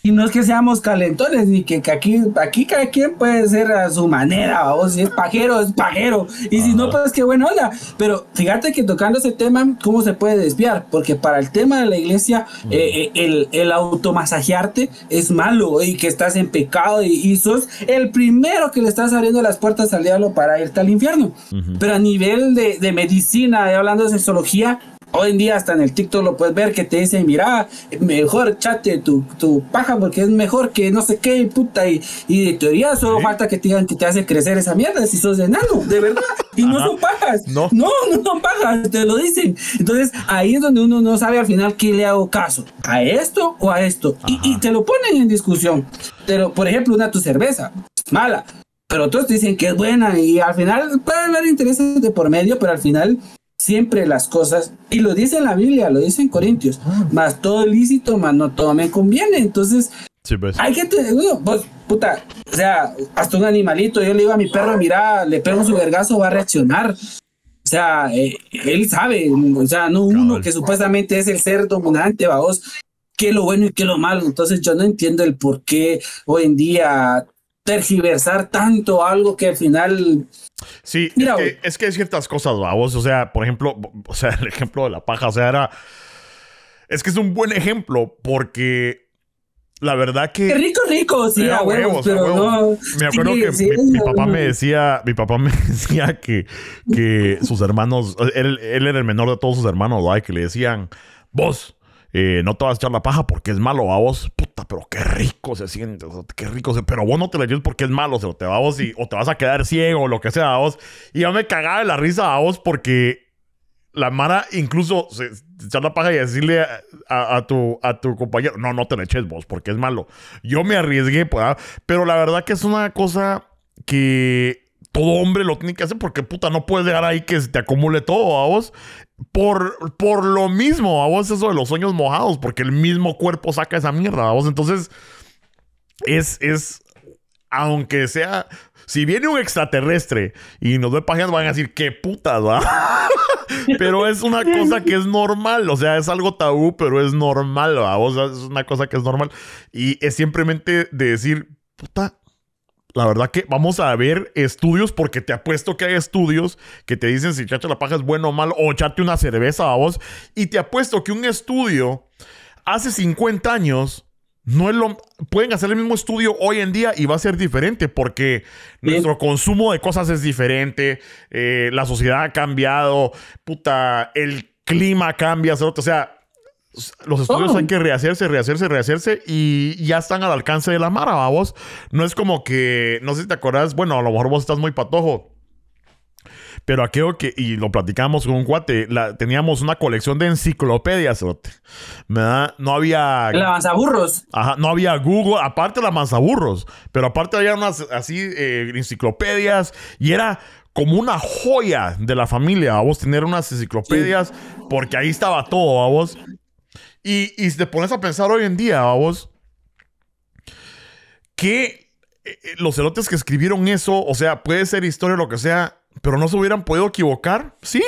y no es que seamos calentones, ni que, aquí, aquí cada quien puede ser a su manera, o si es pajero, es pajero. Y si no, pues qué buena onda. Pero fíjate que tocando ese tema, ¿cómo se puede desviar? Porque para el tema de la iglesia, eh, eh, el, el automasajearte es malo y que estás en pecado y, sos el primero que le estás abriendo las puertas al diablo para irte al infierno. Pero a nivel de, de medicina, hablando de sexología, Hoy en día hasta en el TikTok lo puedes ver que te dicen, mira, mejor chate tu, tu paja porque es mejor que no sé qué, puta. Y, y de teoría solo falta que te digan que te hace crecer esa mierda si sos enano, de verdad. Y no son pajas. No. no, no son pajas, te lo dicen. Entonces ahí es donde uno no sabe al final qué le hago caso, a esto o a esto. Y, y, te lo ponen en discusión. Pero, por ejemplo, una tu cerveza, mala. Pero otros dicen que es buena y al final puede haber intereses de por medio, pero al final siempre las cosas, y lo dice en la Biblia, lo dice en Corintios, ah. más todo lícito, más no todo me conviene. Entonces, pues. hay que tener, pues, puta, o sea, hasta un animalito, yo le digo a mi perro, mira, le pego su vergazo, va a reaccionar. O sea, eh, él sabe, o sea, no uno que supuestamente es el ser dominante, vamos, qué lo bueno y qué lo malo. Entonces yo no entiendo el por qué hoy en día tergiversar tanto algo que al final Sí, es, que, hay ciertas cosas, vos. O sea, por ejemplo, o sea, (laughs) el ejemplo de la paja, o sea, era. Es que es un buen ejemplo porque la verdad que. rico, rico, sí, a huevos, pero no. Me acuerdo que mi, papá me decía, mi papá me (laughs) decía que, que sus hermanos, él, él era el menor de todos sus hermanos, ¿verdad? Que le decían, vos, eh, no te vas a echar la paja porque es malo a vos. Puta, pero qué rico se siente, qué rico se... Pero vos no te la lleves porque es malo, o te, va vos y, o te vas a quedar ciego o lo que sea a vos. Y yo me cagaba de la risa a vos porque la Mara incluso se, echar la paja y decirle a, tu, a tu compañero, no, no te la eches vos porque es malo. Yo me arriesgué, pues, pero la verdad que es una cosa que todo hombre lo tiene que hacer porque puta no puedes dejar ahí que se te acumule todo a vos por, por lo mismo, a vos eso de los sueños mojados, porque el mismo cuerpo saca esa mierda, a vos. Entonces, es, es, aunque sea, si viene un extraterrestre y nos ve pajeando, van a decir, qué putas, va. (laughs) pero es una cosa que es normal, o sea, es algo tabú, pero es normal, ¿va? O sea, es una cosa que es normal. Y es simplemente de decir, puta, la verdad que vamos a ver estudios porque te apuesto que hay estudios que te dicen si echarte la paja es bueno o mal o echarte una cerveza a vos. Y te apuesto que un estudio hace 50 años no es lo pueden hacer el mismo estudio hoy en día y va a ser diferente porque nuestro consumo de cosas es diferente, eh, la sociedad ha cambiado, puta, el clima cambia, o sea, los estudios Oh. hay que rehacerse, rehacerse, rehacerse y ya están al alcance de la mara, vamos. No es como que, no sé si te acordás, bueno, a lo mejor vos estás muy patojo. Pero aquello que, y lo platicamos con un cuate, la- teníamos una colección de enciclopedias. ¿verdad? No había... El avanzaburros. Ajá, no había Google, aparte la manzaburros, pero aparte había unas así eh, enciclopedias y era como una joya de la familia, vamos, tener unas enciclopedias, porque ahí estaba todo, vamos. Y, si te pones a pensar hoy en día, vamos, que eh, eh, los celotes que escribieron eso, o sea, puede ser historia o lo que sea, pero no se hubieran podido equivocar, sí.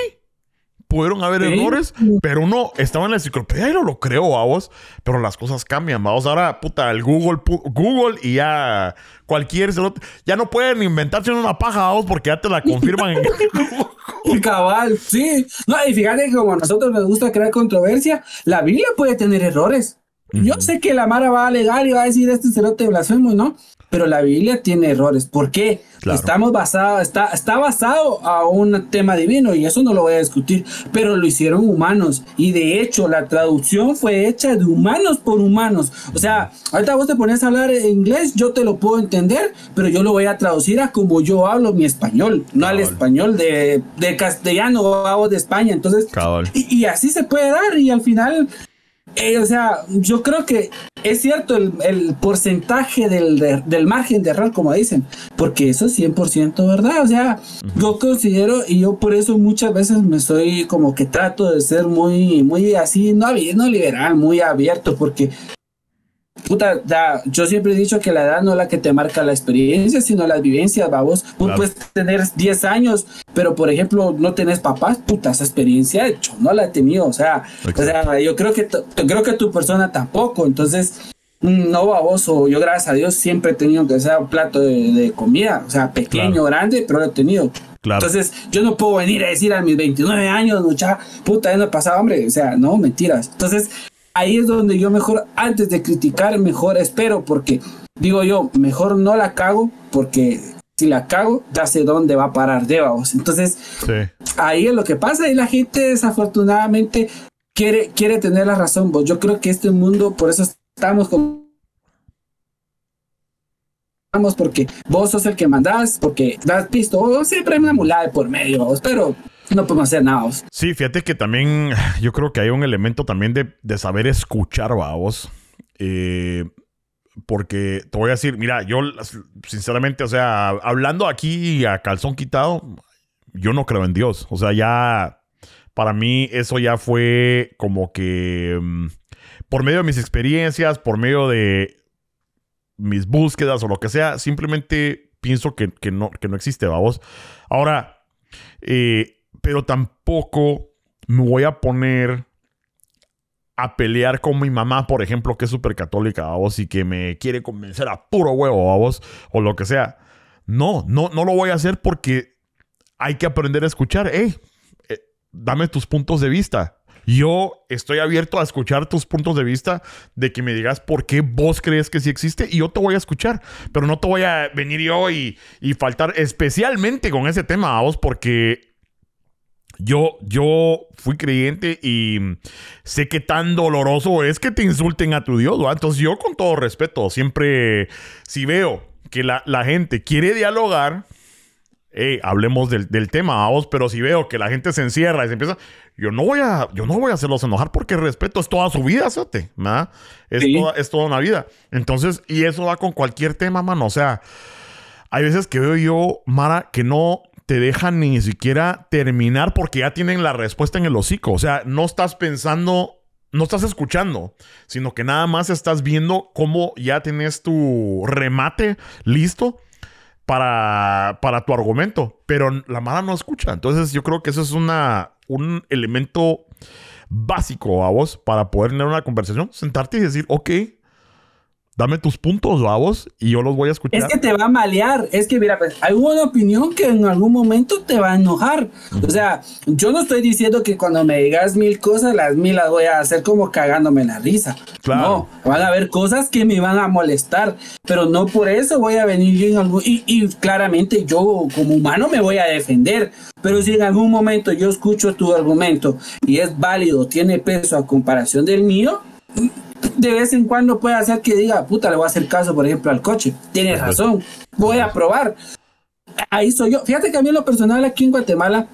Pudieron haber errores, pero uno estaba en la enciclopedia y no lo creó, vamos. Pero las cosas cambian, vamos. Ahora, puta, el Google, pu- Google y ya cualquier ya no pueden inventarse una paja, vamos, porque ya te la confirman en (laughs) El (laughs) cabal, sí. No, y fíjate que como a nosotros nos gusta crear controversia, la Biblia puede tener errores. Yo sé que la Mara va a alegar y va a decir este cerote blasfemo, ¿no? Pero la Biblia tiene errores. ¿Por qué? Claro. Estamos basados, está, está basado a un tema divino y eso no lo voy a discutir, pero lo hicieron humanos y de hecho la traducción fue hecha de humanos por humanos. O sea, ahorita vos te pones a hablar en inglés, yo te lo puedo entender, pero yo lo voy a traducir a como yo hablo mi español, no al Cabal. español de, de castellano o de España. Entonces, y, y así se puede dar y al final, eh, o sea, yo creo que es cierto el, el porcentaje del, de- del margen de error, como dicen, porque eso es 100% verdad. O sea, yo considero y yo por eso muchas veces me soy como que trato de ser muy, muy así, no, no liberal, muy abierto, porque Puta, da- yo siempre he dicho que la edad no es la que te marca la experiencia, sino las vivencias, vos Claro. puedes tener 10 años, pero por ejemplo no tenés papás, puta, esa experiencia yo no la he tenido, o sea, o sea yo creo que creo que tu persona tampoco, entonces mm, no baboso, yo gracias a Dios siempre he tenido que sea un plato de, de comida, o sea, pequeño, Claro. grande, pero lo he tenido. Claro. Entonces, yo no puedo venir a decir a mis 29 años, mucha puta, ya no he pasado hambre. O sea, no, mentiras. Entonces, ahí es donde yo mejor, antes de criticar, mejor espero, porque digo yo, mejor no la cago, porque si la cago, ya sé dónde va a parar Devos. Entonces, Sí. ahí es lo que pasa y la gente desafortunadamente quiere, quiere tener la razón. Vos. Yo creo que este mundo, por eso estamos con porque vos sos el que mandás, porque das pisto, o siempre hay una mulada de por medio, vos, pero no podemos hacer nada. vos. Sí, fíjate que también (sighs) yo creo que hay un elemento también de, de saber escuchar, vamos. Eh, porque te voy a decir, mira, yo sinceramente, o sea, hablando aquí a calzón quitado, yo no creo en Dios. O sea, ya para mí eso ya fue como que mm, por medio de mis experiencias, por medio de mis búsquedas o lo que sea, simplemente pienso que, que no, que no existe, vamos. Ahora, eh, pero tampoco me voy a poner a pelear con mi mamá, por ejemplo, que es súper católica, vos, y que me quiere convencer a puro huevo, vos, o lo que sea. No, no, no lo voy a hacer porque hay que aprender a escuchar. Hey, eh, dame tus puntos de vista. Yo estoy abierto a escuchar tus puntos de vista de que me digas por qué vos crees que sí existe y yo te voy a escuchar, pero no te voy a venir yo y, y faltar especialmente con ese tema a vos porque yo, yo fui creyente y sé que tan doloroso es que te insulten a tu Dios, ¿va? Entonces yo con todo respeto, siempre si veo que la, la gente quiere dialogar, hey, hablemos del, del tema, vamos, pero si veo que la gente se encierra y se empieza, yo no voy a, yo no voy a hacerlos enojar porque respeto es toda su vida. ¿verdad? Es, Sí. toda, es toda una vida. Entonces, y eso va con cualquier tema, mano. O sea, hay veces que veo yo, Mara, que no te dejan ni siquiera terminar porque ya tienen la respuesta en el hocico. O sea, no estás pensando, no estás escuchando, sino que nada más estás viendo cómo ya tienes tu remate listo para, para tu argumento. Pero la Mara no escucha. Entonces yo creo que eso es una, un elemento básico a vos para poder tener una conversación. Sentarte y decir, ok, dame tus puntos, vamos, y yo los voy a escuchar. Es que te va a malear. Es que, mira, pues, hay una opinión que en algún momento te va a enojar. O sea, yo no estoy diciendo que cuando me digas mil cosas, las mil las voy a hacer como cagándome la risa. Claro. No, van a haber cosas que me van a molestar, pero no por eso voy a venir yo en algún... Y, y claramente yo como humano me voy a defender. Pero si en algún momento yo escucho tu argumento y es válido, tiene peso a comparación del mío, de vez en cuando puede hacer que diga, puta, le voy a hacer caso, por ejemplo, al coche. Tienes razón, voy a probar. Ahí soy yo. Fíjate que a mí en lo personal aquí en Guatemala,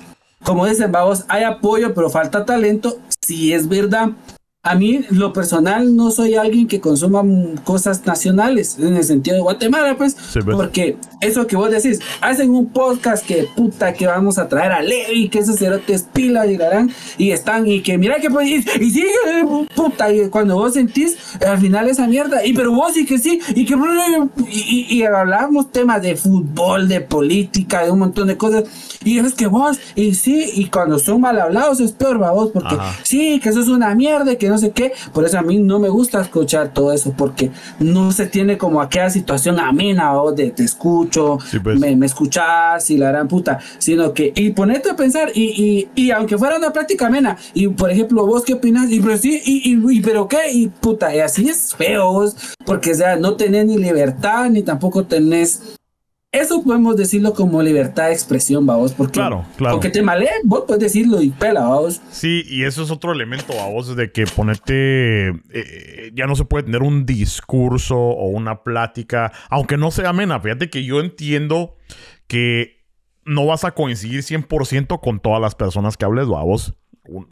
como dicen, vamos, hay apoyo, pero falta talento. Si es verdad, a mí, lo personal, no soy alguien que consuma cosas nacionales, en el sentido de Guatemala, pues, Sí, pues. porque eso que vos decís, hacen un podcast que puta que vamos a traer a Levi, que esos cerotes pilas y darán, y están, y que mira que pues, y, y sí, puta, y cuando vos sentís, al final esa mierda, y pero vos sí que sí, y que y, y, y hablábamos temas de fútbol, de política, de un montón de cosas, y es que vos, y sí, y cuando son mal hablados es peor, va vos, porque Ajá. sí, que eso es una mierda, y que no sé qué. Por eso a mí no me gusta escuchar todo eso, porque no se tiene como aquella situación amena o de te escucho, Sí, pues. me, me escuchas y la gran puta, sino que, y ponerte a pensar, y, y, y aunque fuera una práctica amena, y por ejemplo, vos qué opinas, y pero sí, y, y, y pero qué, y puta, y así es feo, vos, porque o sea, no tenés ni libertad, ni tampoco tenés eso podemos decirlo como libertad de expresión, vamos, porque Claro, claro. aunque te malee, vos puedes decirlo y pela, vamos. Sí, y eso es otro elemento a vos de que ponerte. eh, ya no se puede tener un discurso o una plática, aunque no sea amena. Fíjate que yo entiendo que no vas a coincidir 100% con todas las personas que hables,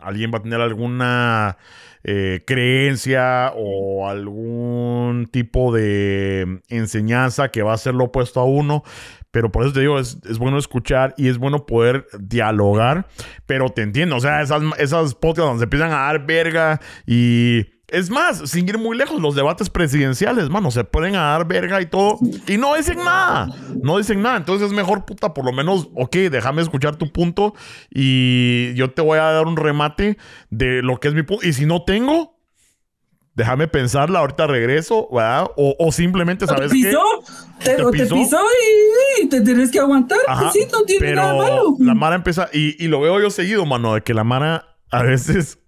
alguien va a tener alguna eh, creencia o algún tipo de enseñanza que va a ser lo opuesto a uno. Pero por eso te digo, es, es bueno escuchar y es bueno poder dialogar. Pero te entiendo, o sea, esas, esas podcasts donde se empiezan a dar verga y... Es más, sin ir muy lejos, los debates presidenciales, mano, se pueden a dar verga y todo. Y no dicen nada. No dicen nada. Entonces es mejor, puta, por lo menos, ok, déjame escuchar tu punto. Y yo te voy a dar un remate de lo que es mi punto. Y si no tengo, déjame pensarla, ahorita regreso, ¿verdad? O, o simplemente, ¿sabes ¿Te qué? pisó? Te, ¿Te o te pisó? pisó y, y te tienes que aguantar. Ajá, pues sí, no tiene pero nada malo. La Mara empieza, y, y lo veo yo seguido, mano, de que la Mara a veces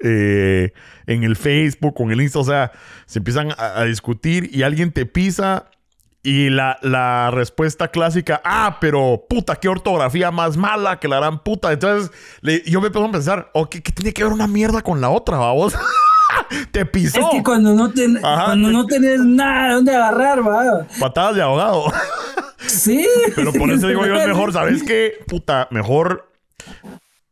eh, en el Facebook, con el Insta, o sea, se empiezan a, a discutir y alguien te pisa. Y la, la respuesta clásica, ah, pero puta, qué ortografía más mala que la gran puta. Entonces, le- yo me empiezo a pensar, oh, ¿qué, qué tiene que ver una mierda con la otra, vamos? (laughs) te pisó. Es que cuando no, ten- Ajá, cuando te- no tenés nada donde agarrar, va. Patadas de ahogado. Sí. (laughs) Pero por eso digo yo, es mejor, ¿sabes qué? Puta, mejor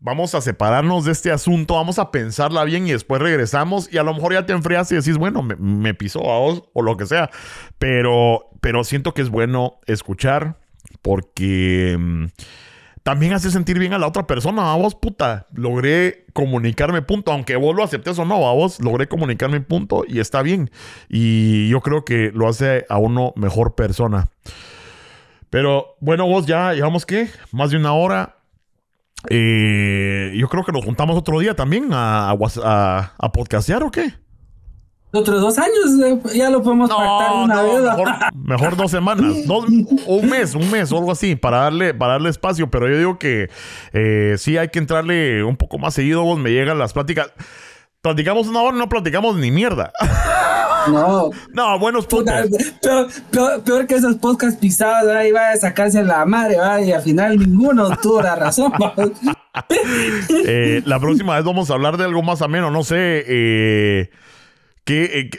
vamos a separarnos de este asunto, vamos a pensarla bien y después regresamos y a lo mejor ya te enfrias y decís, bueno, me, me a vos o lo que sea. Pero, pero siento que es bueno escuchar porque mm, también hace sentir bien a la otra persona, a vos, puta. Logré comunicarme punto, aunque vos lo aceptes o no, a vos logré comunicarme punto y está bien. Y yo creo que lo hace a uno mejor persona. Pero bueno, vos ya llevamos qué? Más de una hora. Eh, yo creo que nos juntamos otro día también a, a, whats- a- a podcastear o qué. Otros dos años eh, ya lo podemos pactar una no, vez. mejor, mejor dos semanas, dos- (laughs) o un mes, un mes o algo así para darle, para darle espacio. Pero yo digo que eh, sí hay que entrarle un poco más seguido. Vos me llegan las pláticas. Platicamos una hora, no platicamos ni mierda. (laughs) No. no, buenos puntos. Puta, peor, peor- peor que esos podcasts pisados, ahí va a sacarse la madre, va, y al final ninguno tuvo la razón. (laughs) Eh, la próxima vez vamos a hablar de algo más ameno. No sé. eh, ¿qué, eh,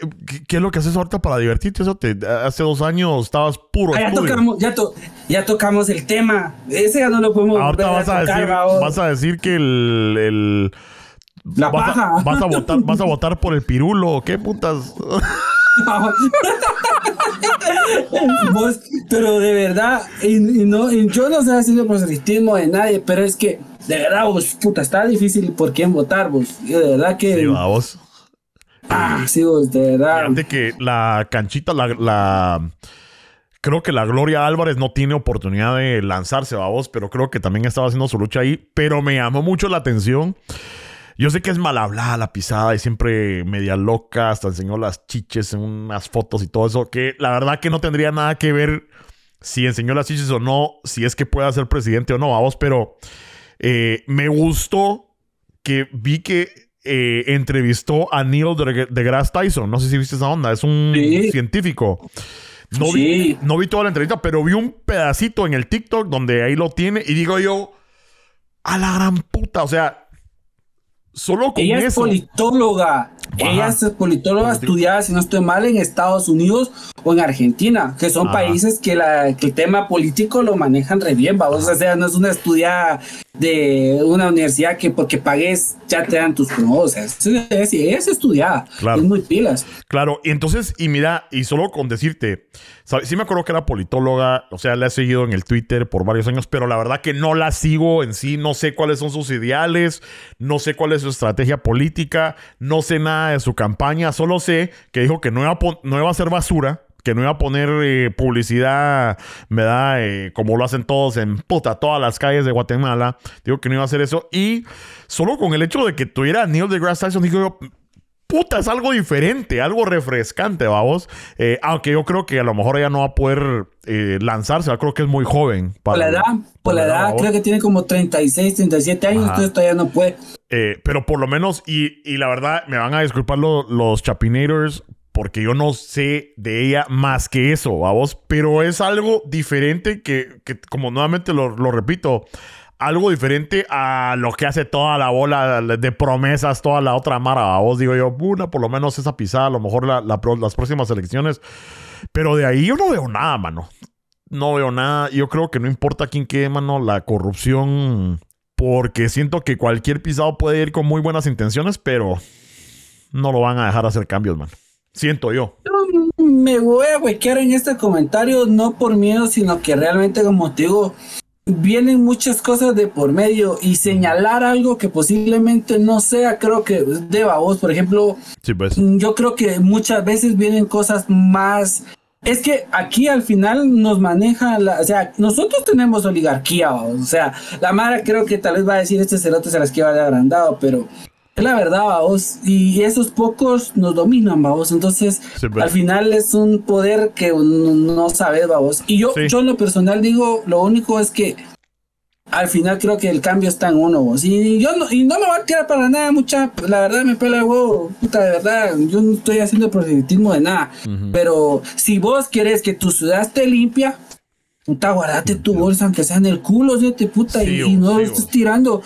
qué- es lo que haces ahorita para divertirte? Eso te- hace dos años estabas puro Ah, ya, tocamos, ya, to- ya tocamos el tema. Ese ya no lo podemos Ahorita vas a, tocar, decir, vas a decir que el. el- La vas, paja. a, vas a votar, vas a votar por el pirulo. ¿Qué putas? (laughs) Vos, pero de verdad, y, y no, y yo no estoy haciendo proselitismo de nadie, pero es que de verdad, vos, puta, está difícil por quién votar, vos. De verdad que. Sí, vamos. ah, sí, vos, de verdad. Fíjate que la canchita, la, la- Creo que la Gloria Álvarez no tiene oportunidad de lanzarse, vamos, pero creo que también estaba haciendo su lucha ahí. Pero me llamó mucho la atención Yo sé que es mal hablada la pisada y siempre media loca, hasta enseñó las chiches en unas fotos y todo eso, que la verdad que no tendría nada que ver si enseñó las chiches o no, si es que pueda ser presidente o no, vamos, pero eh, me gustó que vi que eh, entrevistó a Neil deGrasse Tyson, no sé si viste esa onda, es un científico. No, vi, no vi toda la entrevista, pero vi un pedacito en el TikTok donde ahí lo tiene y digo yo, a la gran puta, o sea, Solo con Ella es politóloga. Ella es politóloga estudiada, si no estoy mal, en Estados Unidos o en Argentina, que son países que, la, que el tema político lo manejan re bien, vamos. O sea, no es una estudiada de una universidad que porque pagues ya te dan tus sea, es, es, estudiada. Claro. Es muy pilas. Claro, y entonces, y mira, y solo con decirte, sí me acuerdo que era politóloga, o sea, la he seguido en el Twitter por varios años, pero la verdad que no la sigo en sí, no sé cuáles son sus ideales, no sé cuál es su estrategia política, no sé nada de su campaña, solo sé que dijo que no iba a, no iba a ser basura, que no iba a poner eh, publicidad, me da, eh, como lo hacen todos en puta, todas las calles de Guatemala. Digo que no iba a hacer eso. Y solo con el hecho de que tuviera Neil deGrasse Tyson, digo yo, puta, es algo diferente, algo refrescante, vamos. Eh, aunque yo creo que a lo mejor ella no va a poder lanzarse, yo creo que es muy joven. por la edad, por, la edad, creo que tiene como 36, 37 años, entonces todavía no puede. pero por lo menos, y, y, la verdad, me van a disculpar los Chapinators, porque yo no sé de ella más que eso, vamos, pero es algo diferente que, como nuevamente lo, repito, algo diferente a lo que hace toda la bola de promesas, toda la otra mara, vos digo yo, una, por lo menos esa pisada, a lo mejor las próximas elecciones, pero de ahí yo no veo nada, mano. No veo nada. Yo creo que no importa quién quede, mano, la corrupción, porque siento que cualquier pisado puede ir con muy buenas intenciones, pero no lo van a dejar hacer cambios, mano. Siento yo. Me voy a huequear en este comentario, no por miedo, sino que realmente, como te digo, vienen muchas cosas de por medio y señalar algo que posiblemente no sea, creo que deba vos, por ejemplo, pues. yo creo que muchas veces vienen cosas más... Es que aquí al final nos maneja, la, o sea, nosotros tenemos oligarquía, o sea, la Mara creo que tal vez va a decir este cerote se las que va de agrandado, pero es la verdad, vamos. Y esos pocos nos dominan, vamos. Entonces, pues. al final es un poder que no sabe, vamos. Y yo, yo en lo personal digo, lo único es que al final creo que el cambio está en uno, vos. Y yo no, y no me voy a tirar para nada, mucha. La verdad me pela el huevo, puta, de verdad. Yo no estoy haciendo proselitismo de nada. Pero si vos querés que tu ciudad esté limpia, puta, guardate tu bolsa, aunque sea en el culo, te puta, y, no lo estés tirando.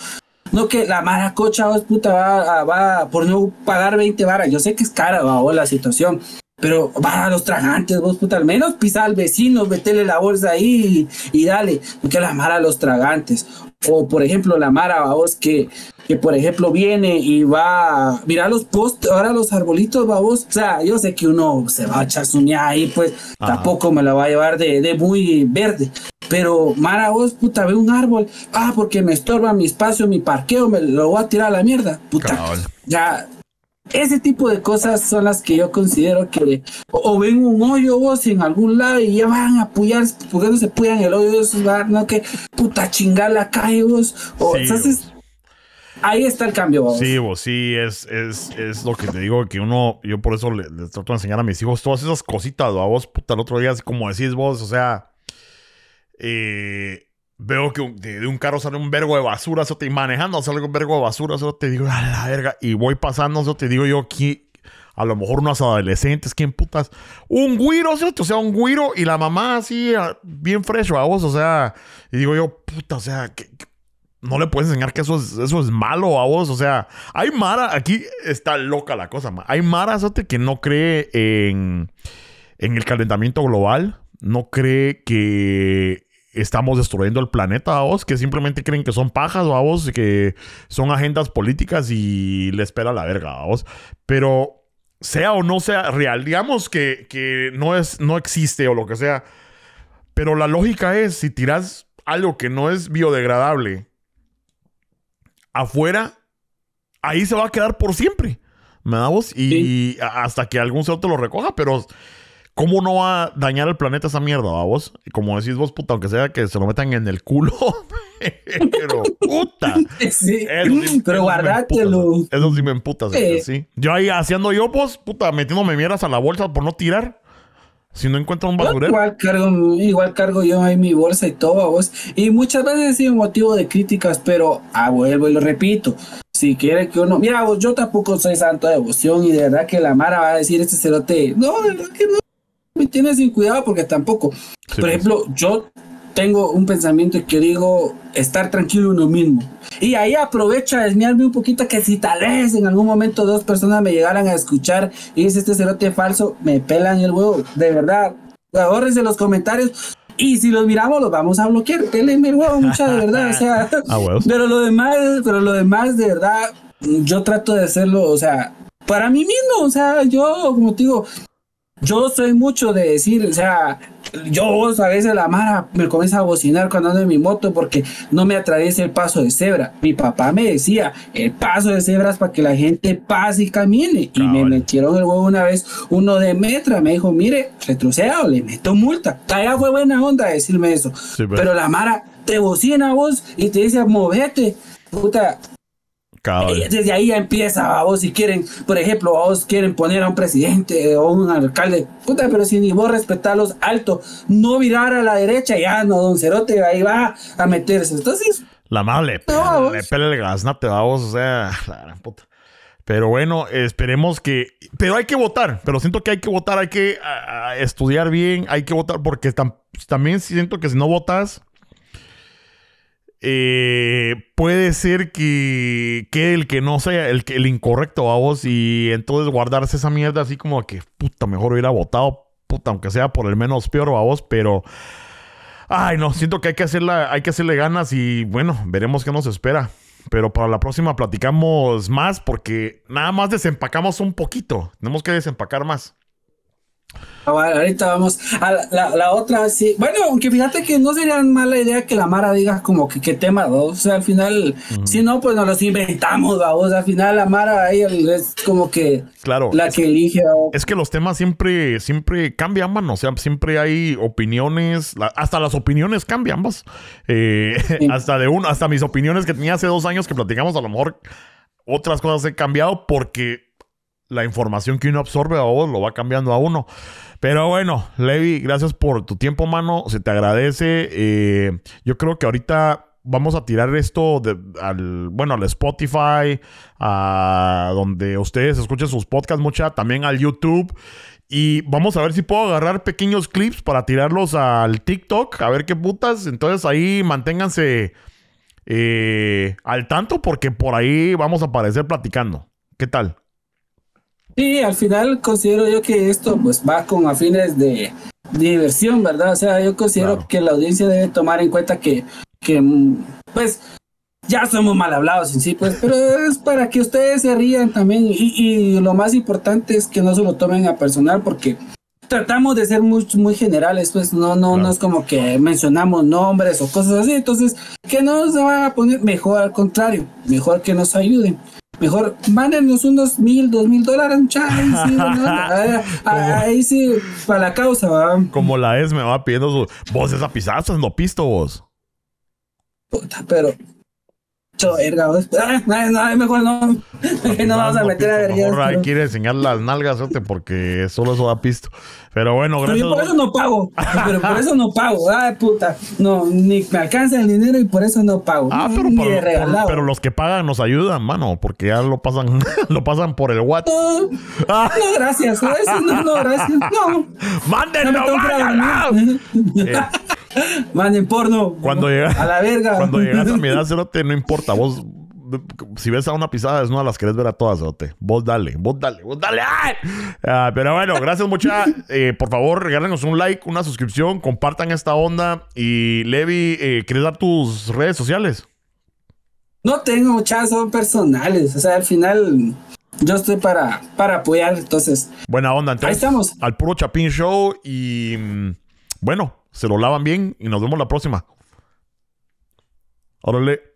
No que la maracocha, vos puta, va, va por no pagar 20 varas. Yo sé que es cara, va, la situación. Pero va a los tragantes, vos puta, al menos pisa al vecino, metele la bolsa ahí y, dale. Que la mara a los tragantes. O por ejemplo, la mara, vos, que, que por ejemplo viene y va, mira los postes, ahora los arbolitos, vos. O sea, yo sé que uno se va a echar su ahí, pues tampoco me la va a llevar de, de muy verde. Pero, Mara, vos, puta, ve un árbol. Ah, porque me estorba mi espacio, mi parqueo, me lo voy a tirar a la mierda. Puta. Ya. Ese tipo de cosas son las que yo considero que o, ven un hoyo vos en algún lado y ya van a apoyar, porque no se apoyan el hoyo de esos no que puta chingar la calle vos. O, entonces, ahí está el cambio. Vos. Sí, vos, sí, es, es, es, lo que te digo, que uno, yo por eso les, trato de enseñar a mis hijos todas esas cositas, a vos, puta, el otro día, como decís vos, o sea, eh, veo que de, un carro sale un vergo de basura, eso te manejando, sale un vergo de basura, eso te digo, a la verga, y voy pasando, eso te digo yo aquí, a lo mejor unos adolescentes, ¿quién putas? Un guiro, o sea, un guiro y la mamá así, bien fresh a vos, o sea, y digo yo, puta, o sea, que, no le puedes enseñar que eso es, eso es malo a vos, o sea, hay Mara, aquí está loca la cosa, hay Mara, que no cree en, en el calentamiento global, no cree que estamos destruyendo el planeta, vos, que simplemente creen que son pajas, vos, que son agendas políticas y le espera la verga, vos. Pero sea o no sea real, digamos que, que, no, es, no existe o lo que sea, pero la lógica es, si tiras algo que no es biodegradable afuera, ahí se va a quedar por siempre, ¿me da vos? Y, hasta que algún ser te lo recoja, pero ¿Cómo no va a dañar el planeta esa mierda, vos? Y como decís vos, puta, aunque sea que se lo metan en el culo, (laughs) pero puta. (laughs) Sí, Eso sí- pero eso sí guardátelo. Eso sí me emputa, Sí. sí. Yo ahí haciendo yo, pues, puta, metiéndome mierdas a la bolsa por no tirar. Si no encuentro un basurero. igual cargo, igual cargo yo ahí mi bolsa y todo, vos. Y muchas veces sido motivo de críticas, pero ah, vuelvo y lo repito. Si quiere que uno, mira, vos, yo tampoco soy santo de devoción y de verdad que la Mara va a decir este cerote, no, de verdad que no, me tiene sin cuidado porque tampoco. Sí, Por pues. ejemplo, yo tengo un pensamiento que digo estar tranquilo uno mismo. Y ahí aprovecho a desviarme un poquito que si tal vez en algún momento dos personas me llegaran a escuchar y dice este cerote falso, me pelan el huevo. De verdad, ahorrense los comentarios. Y si los miramos, los vamos a bloquear. Pélenme el huevo, mucha de verdad. O sea, (laughs) Ah, pero lo demás, pero lo demás, de verdad, yo trato de hacerlo, o sea, para mí mismo. O sea, yo, como te digo, yo soy mucho de decir, o sea, yo a veces la mara me comienza a bocinar cuando ando en mi moto porque no me atraviesa el paso de cebra. Mi papá me decía, el paso de cebra es para que la gente pase y camine. Y me metieron el huevo una vez, uno de metra, me dijo, mire, retroceda o le meto multa. Allá fue buena onda decirme eso. Sí, pero- Pero la mara te bocina a vos y te dice, movete. Puta, Cabal. eh, Desde ahí ya empieza, a vos si quieren, por ejemplo, a vos quieren poner a un presidente o un alcalde, puta, pero si ni vos respetarlos alto, no virar a la derecha, ya no, don Cerote, ahí va a meterse. Entonces, La madre No, le pela el gaznate, vamos, o sea, (laughs) la gran puta. Pero bueno, esperemos que. Pero hay que votar. Pero siento que hay que votar, hay que a- a estudiar bien, hay que votar, porque tam- también siento que si no votas, eh, puede ser que, que el que no sea el, el incorrecto a vos y entonces guardarse esa mierda así como que puta, mejor hubiera votado, puta, aunque sea por el menos peor a vos, pero. Ay, no, siento que hay que, hacerla, hay que hacerle ganas y bueno, veremos qué nos espera. Pero para la próxima platicamos más porque nada más desempacamos un poquito. Tenemos que desempacar más. Ah, ahorita vamos a la, la- la otra, sí. Bueno, aunque fíjate que no sería mala idea que la Mara diga como que qué tema dos. O sea, al final, si no, pues nos los inventamos, vamos. Al final la Mara ahí es como que Claro. la que elige. Es que los temas siempre, siempre cambian, mano. O sea, siempre hay opiniones. la- hasta las opiniones cambian, vos. Eh, Sí. (laughs) hasta de un, hasta mis opiniones que tenía hace dos años que platicamos, a lo mejor otras cosas he cambiado porque la información que uno absorbe a vos lo va cambiando a uno. Pero bueno, Levi, gracias por tu tiempo, mano. Se te agradece. Eh, yo creo que ahorita vamos a tirar esto de- al, bueno, al Spotify, a donde ustedes escuchen sus podcasts, mucha, también al YouTube. Y vamos a ver si puedo agarrar pequeños clips para tirarlos al TikTok, a ver qué putas. Entonces ahí manténganse eh, al tanto porque por ahí vamos a aparecer platicando. ¿Qué tal? Sí, al final considero yo que esto pues va con afines de diversión, ¿verdad? O sea, yo considero Claro. que la audiencia debe tomar en cuenta que, que pues ya somos mal hablados en sí, pues, pero es para que ustedes se rían también y, y lo más importante es que no se lo tomen a personal porque tratamos de ser muy, muy generales, pues no, no, Claro. no es como que mencionamos nombres o cosas así, entonces que no se van a poner mejor al contrario, mejor que nos ayuden. Mejor mándenos unos mil, dos mil dólares. Ahí sí, (laughs) ¿no? ahí, sí, para la causa, ¿va? Como la es me va pidiendo su... Vos esa pisada, estás no pisto vos. Puta, pero. Verga, no, no, mejor no. Que (laughs) no vamos a meter a pero- quiere enseñar las nalgas, porque solo eso da pisto. Pero bueno, Pero gracias. yo por eso no pago. Pero por eso no pago. (laughs) Ay, puta. No, ni me alcanza el dinero y por eso no pago. Ah, pero, por- por- pero los que pagan nos ayudan, mano, porque ya lo pasan, (laughs) lo pasan por el WhatsApp. No, Ah, no, gracias. No, no, gracias. No. No ¡Mándenlo, me Manden porno. Cuando llega- A la verga. Cuando llegas a mi edad, (laughs) cerote, no importa. Vos, si ves a una pisada desnuda, las querés ver a todas, cerote. Vos dale, vos dale, vos dale. Ah, pero bueno, gracias mucha. Eh, por favor, regálenos un like, una suscripción, compartan esta onda. Y Levi, eh, ¿quieres dar tus redes sociales? No tengo muchas, son personales. O sea, al final yo estoy para, para apoyar. Entonces, Buena onda, entonces. Ahí estamos. Al puro Chapín Show. Y mm, bueno, se lo lavan bien y nos vemos la próxima. Órale.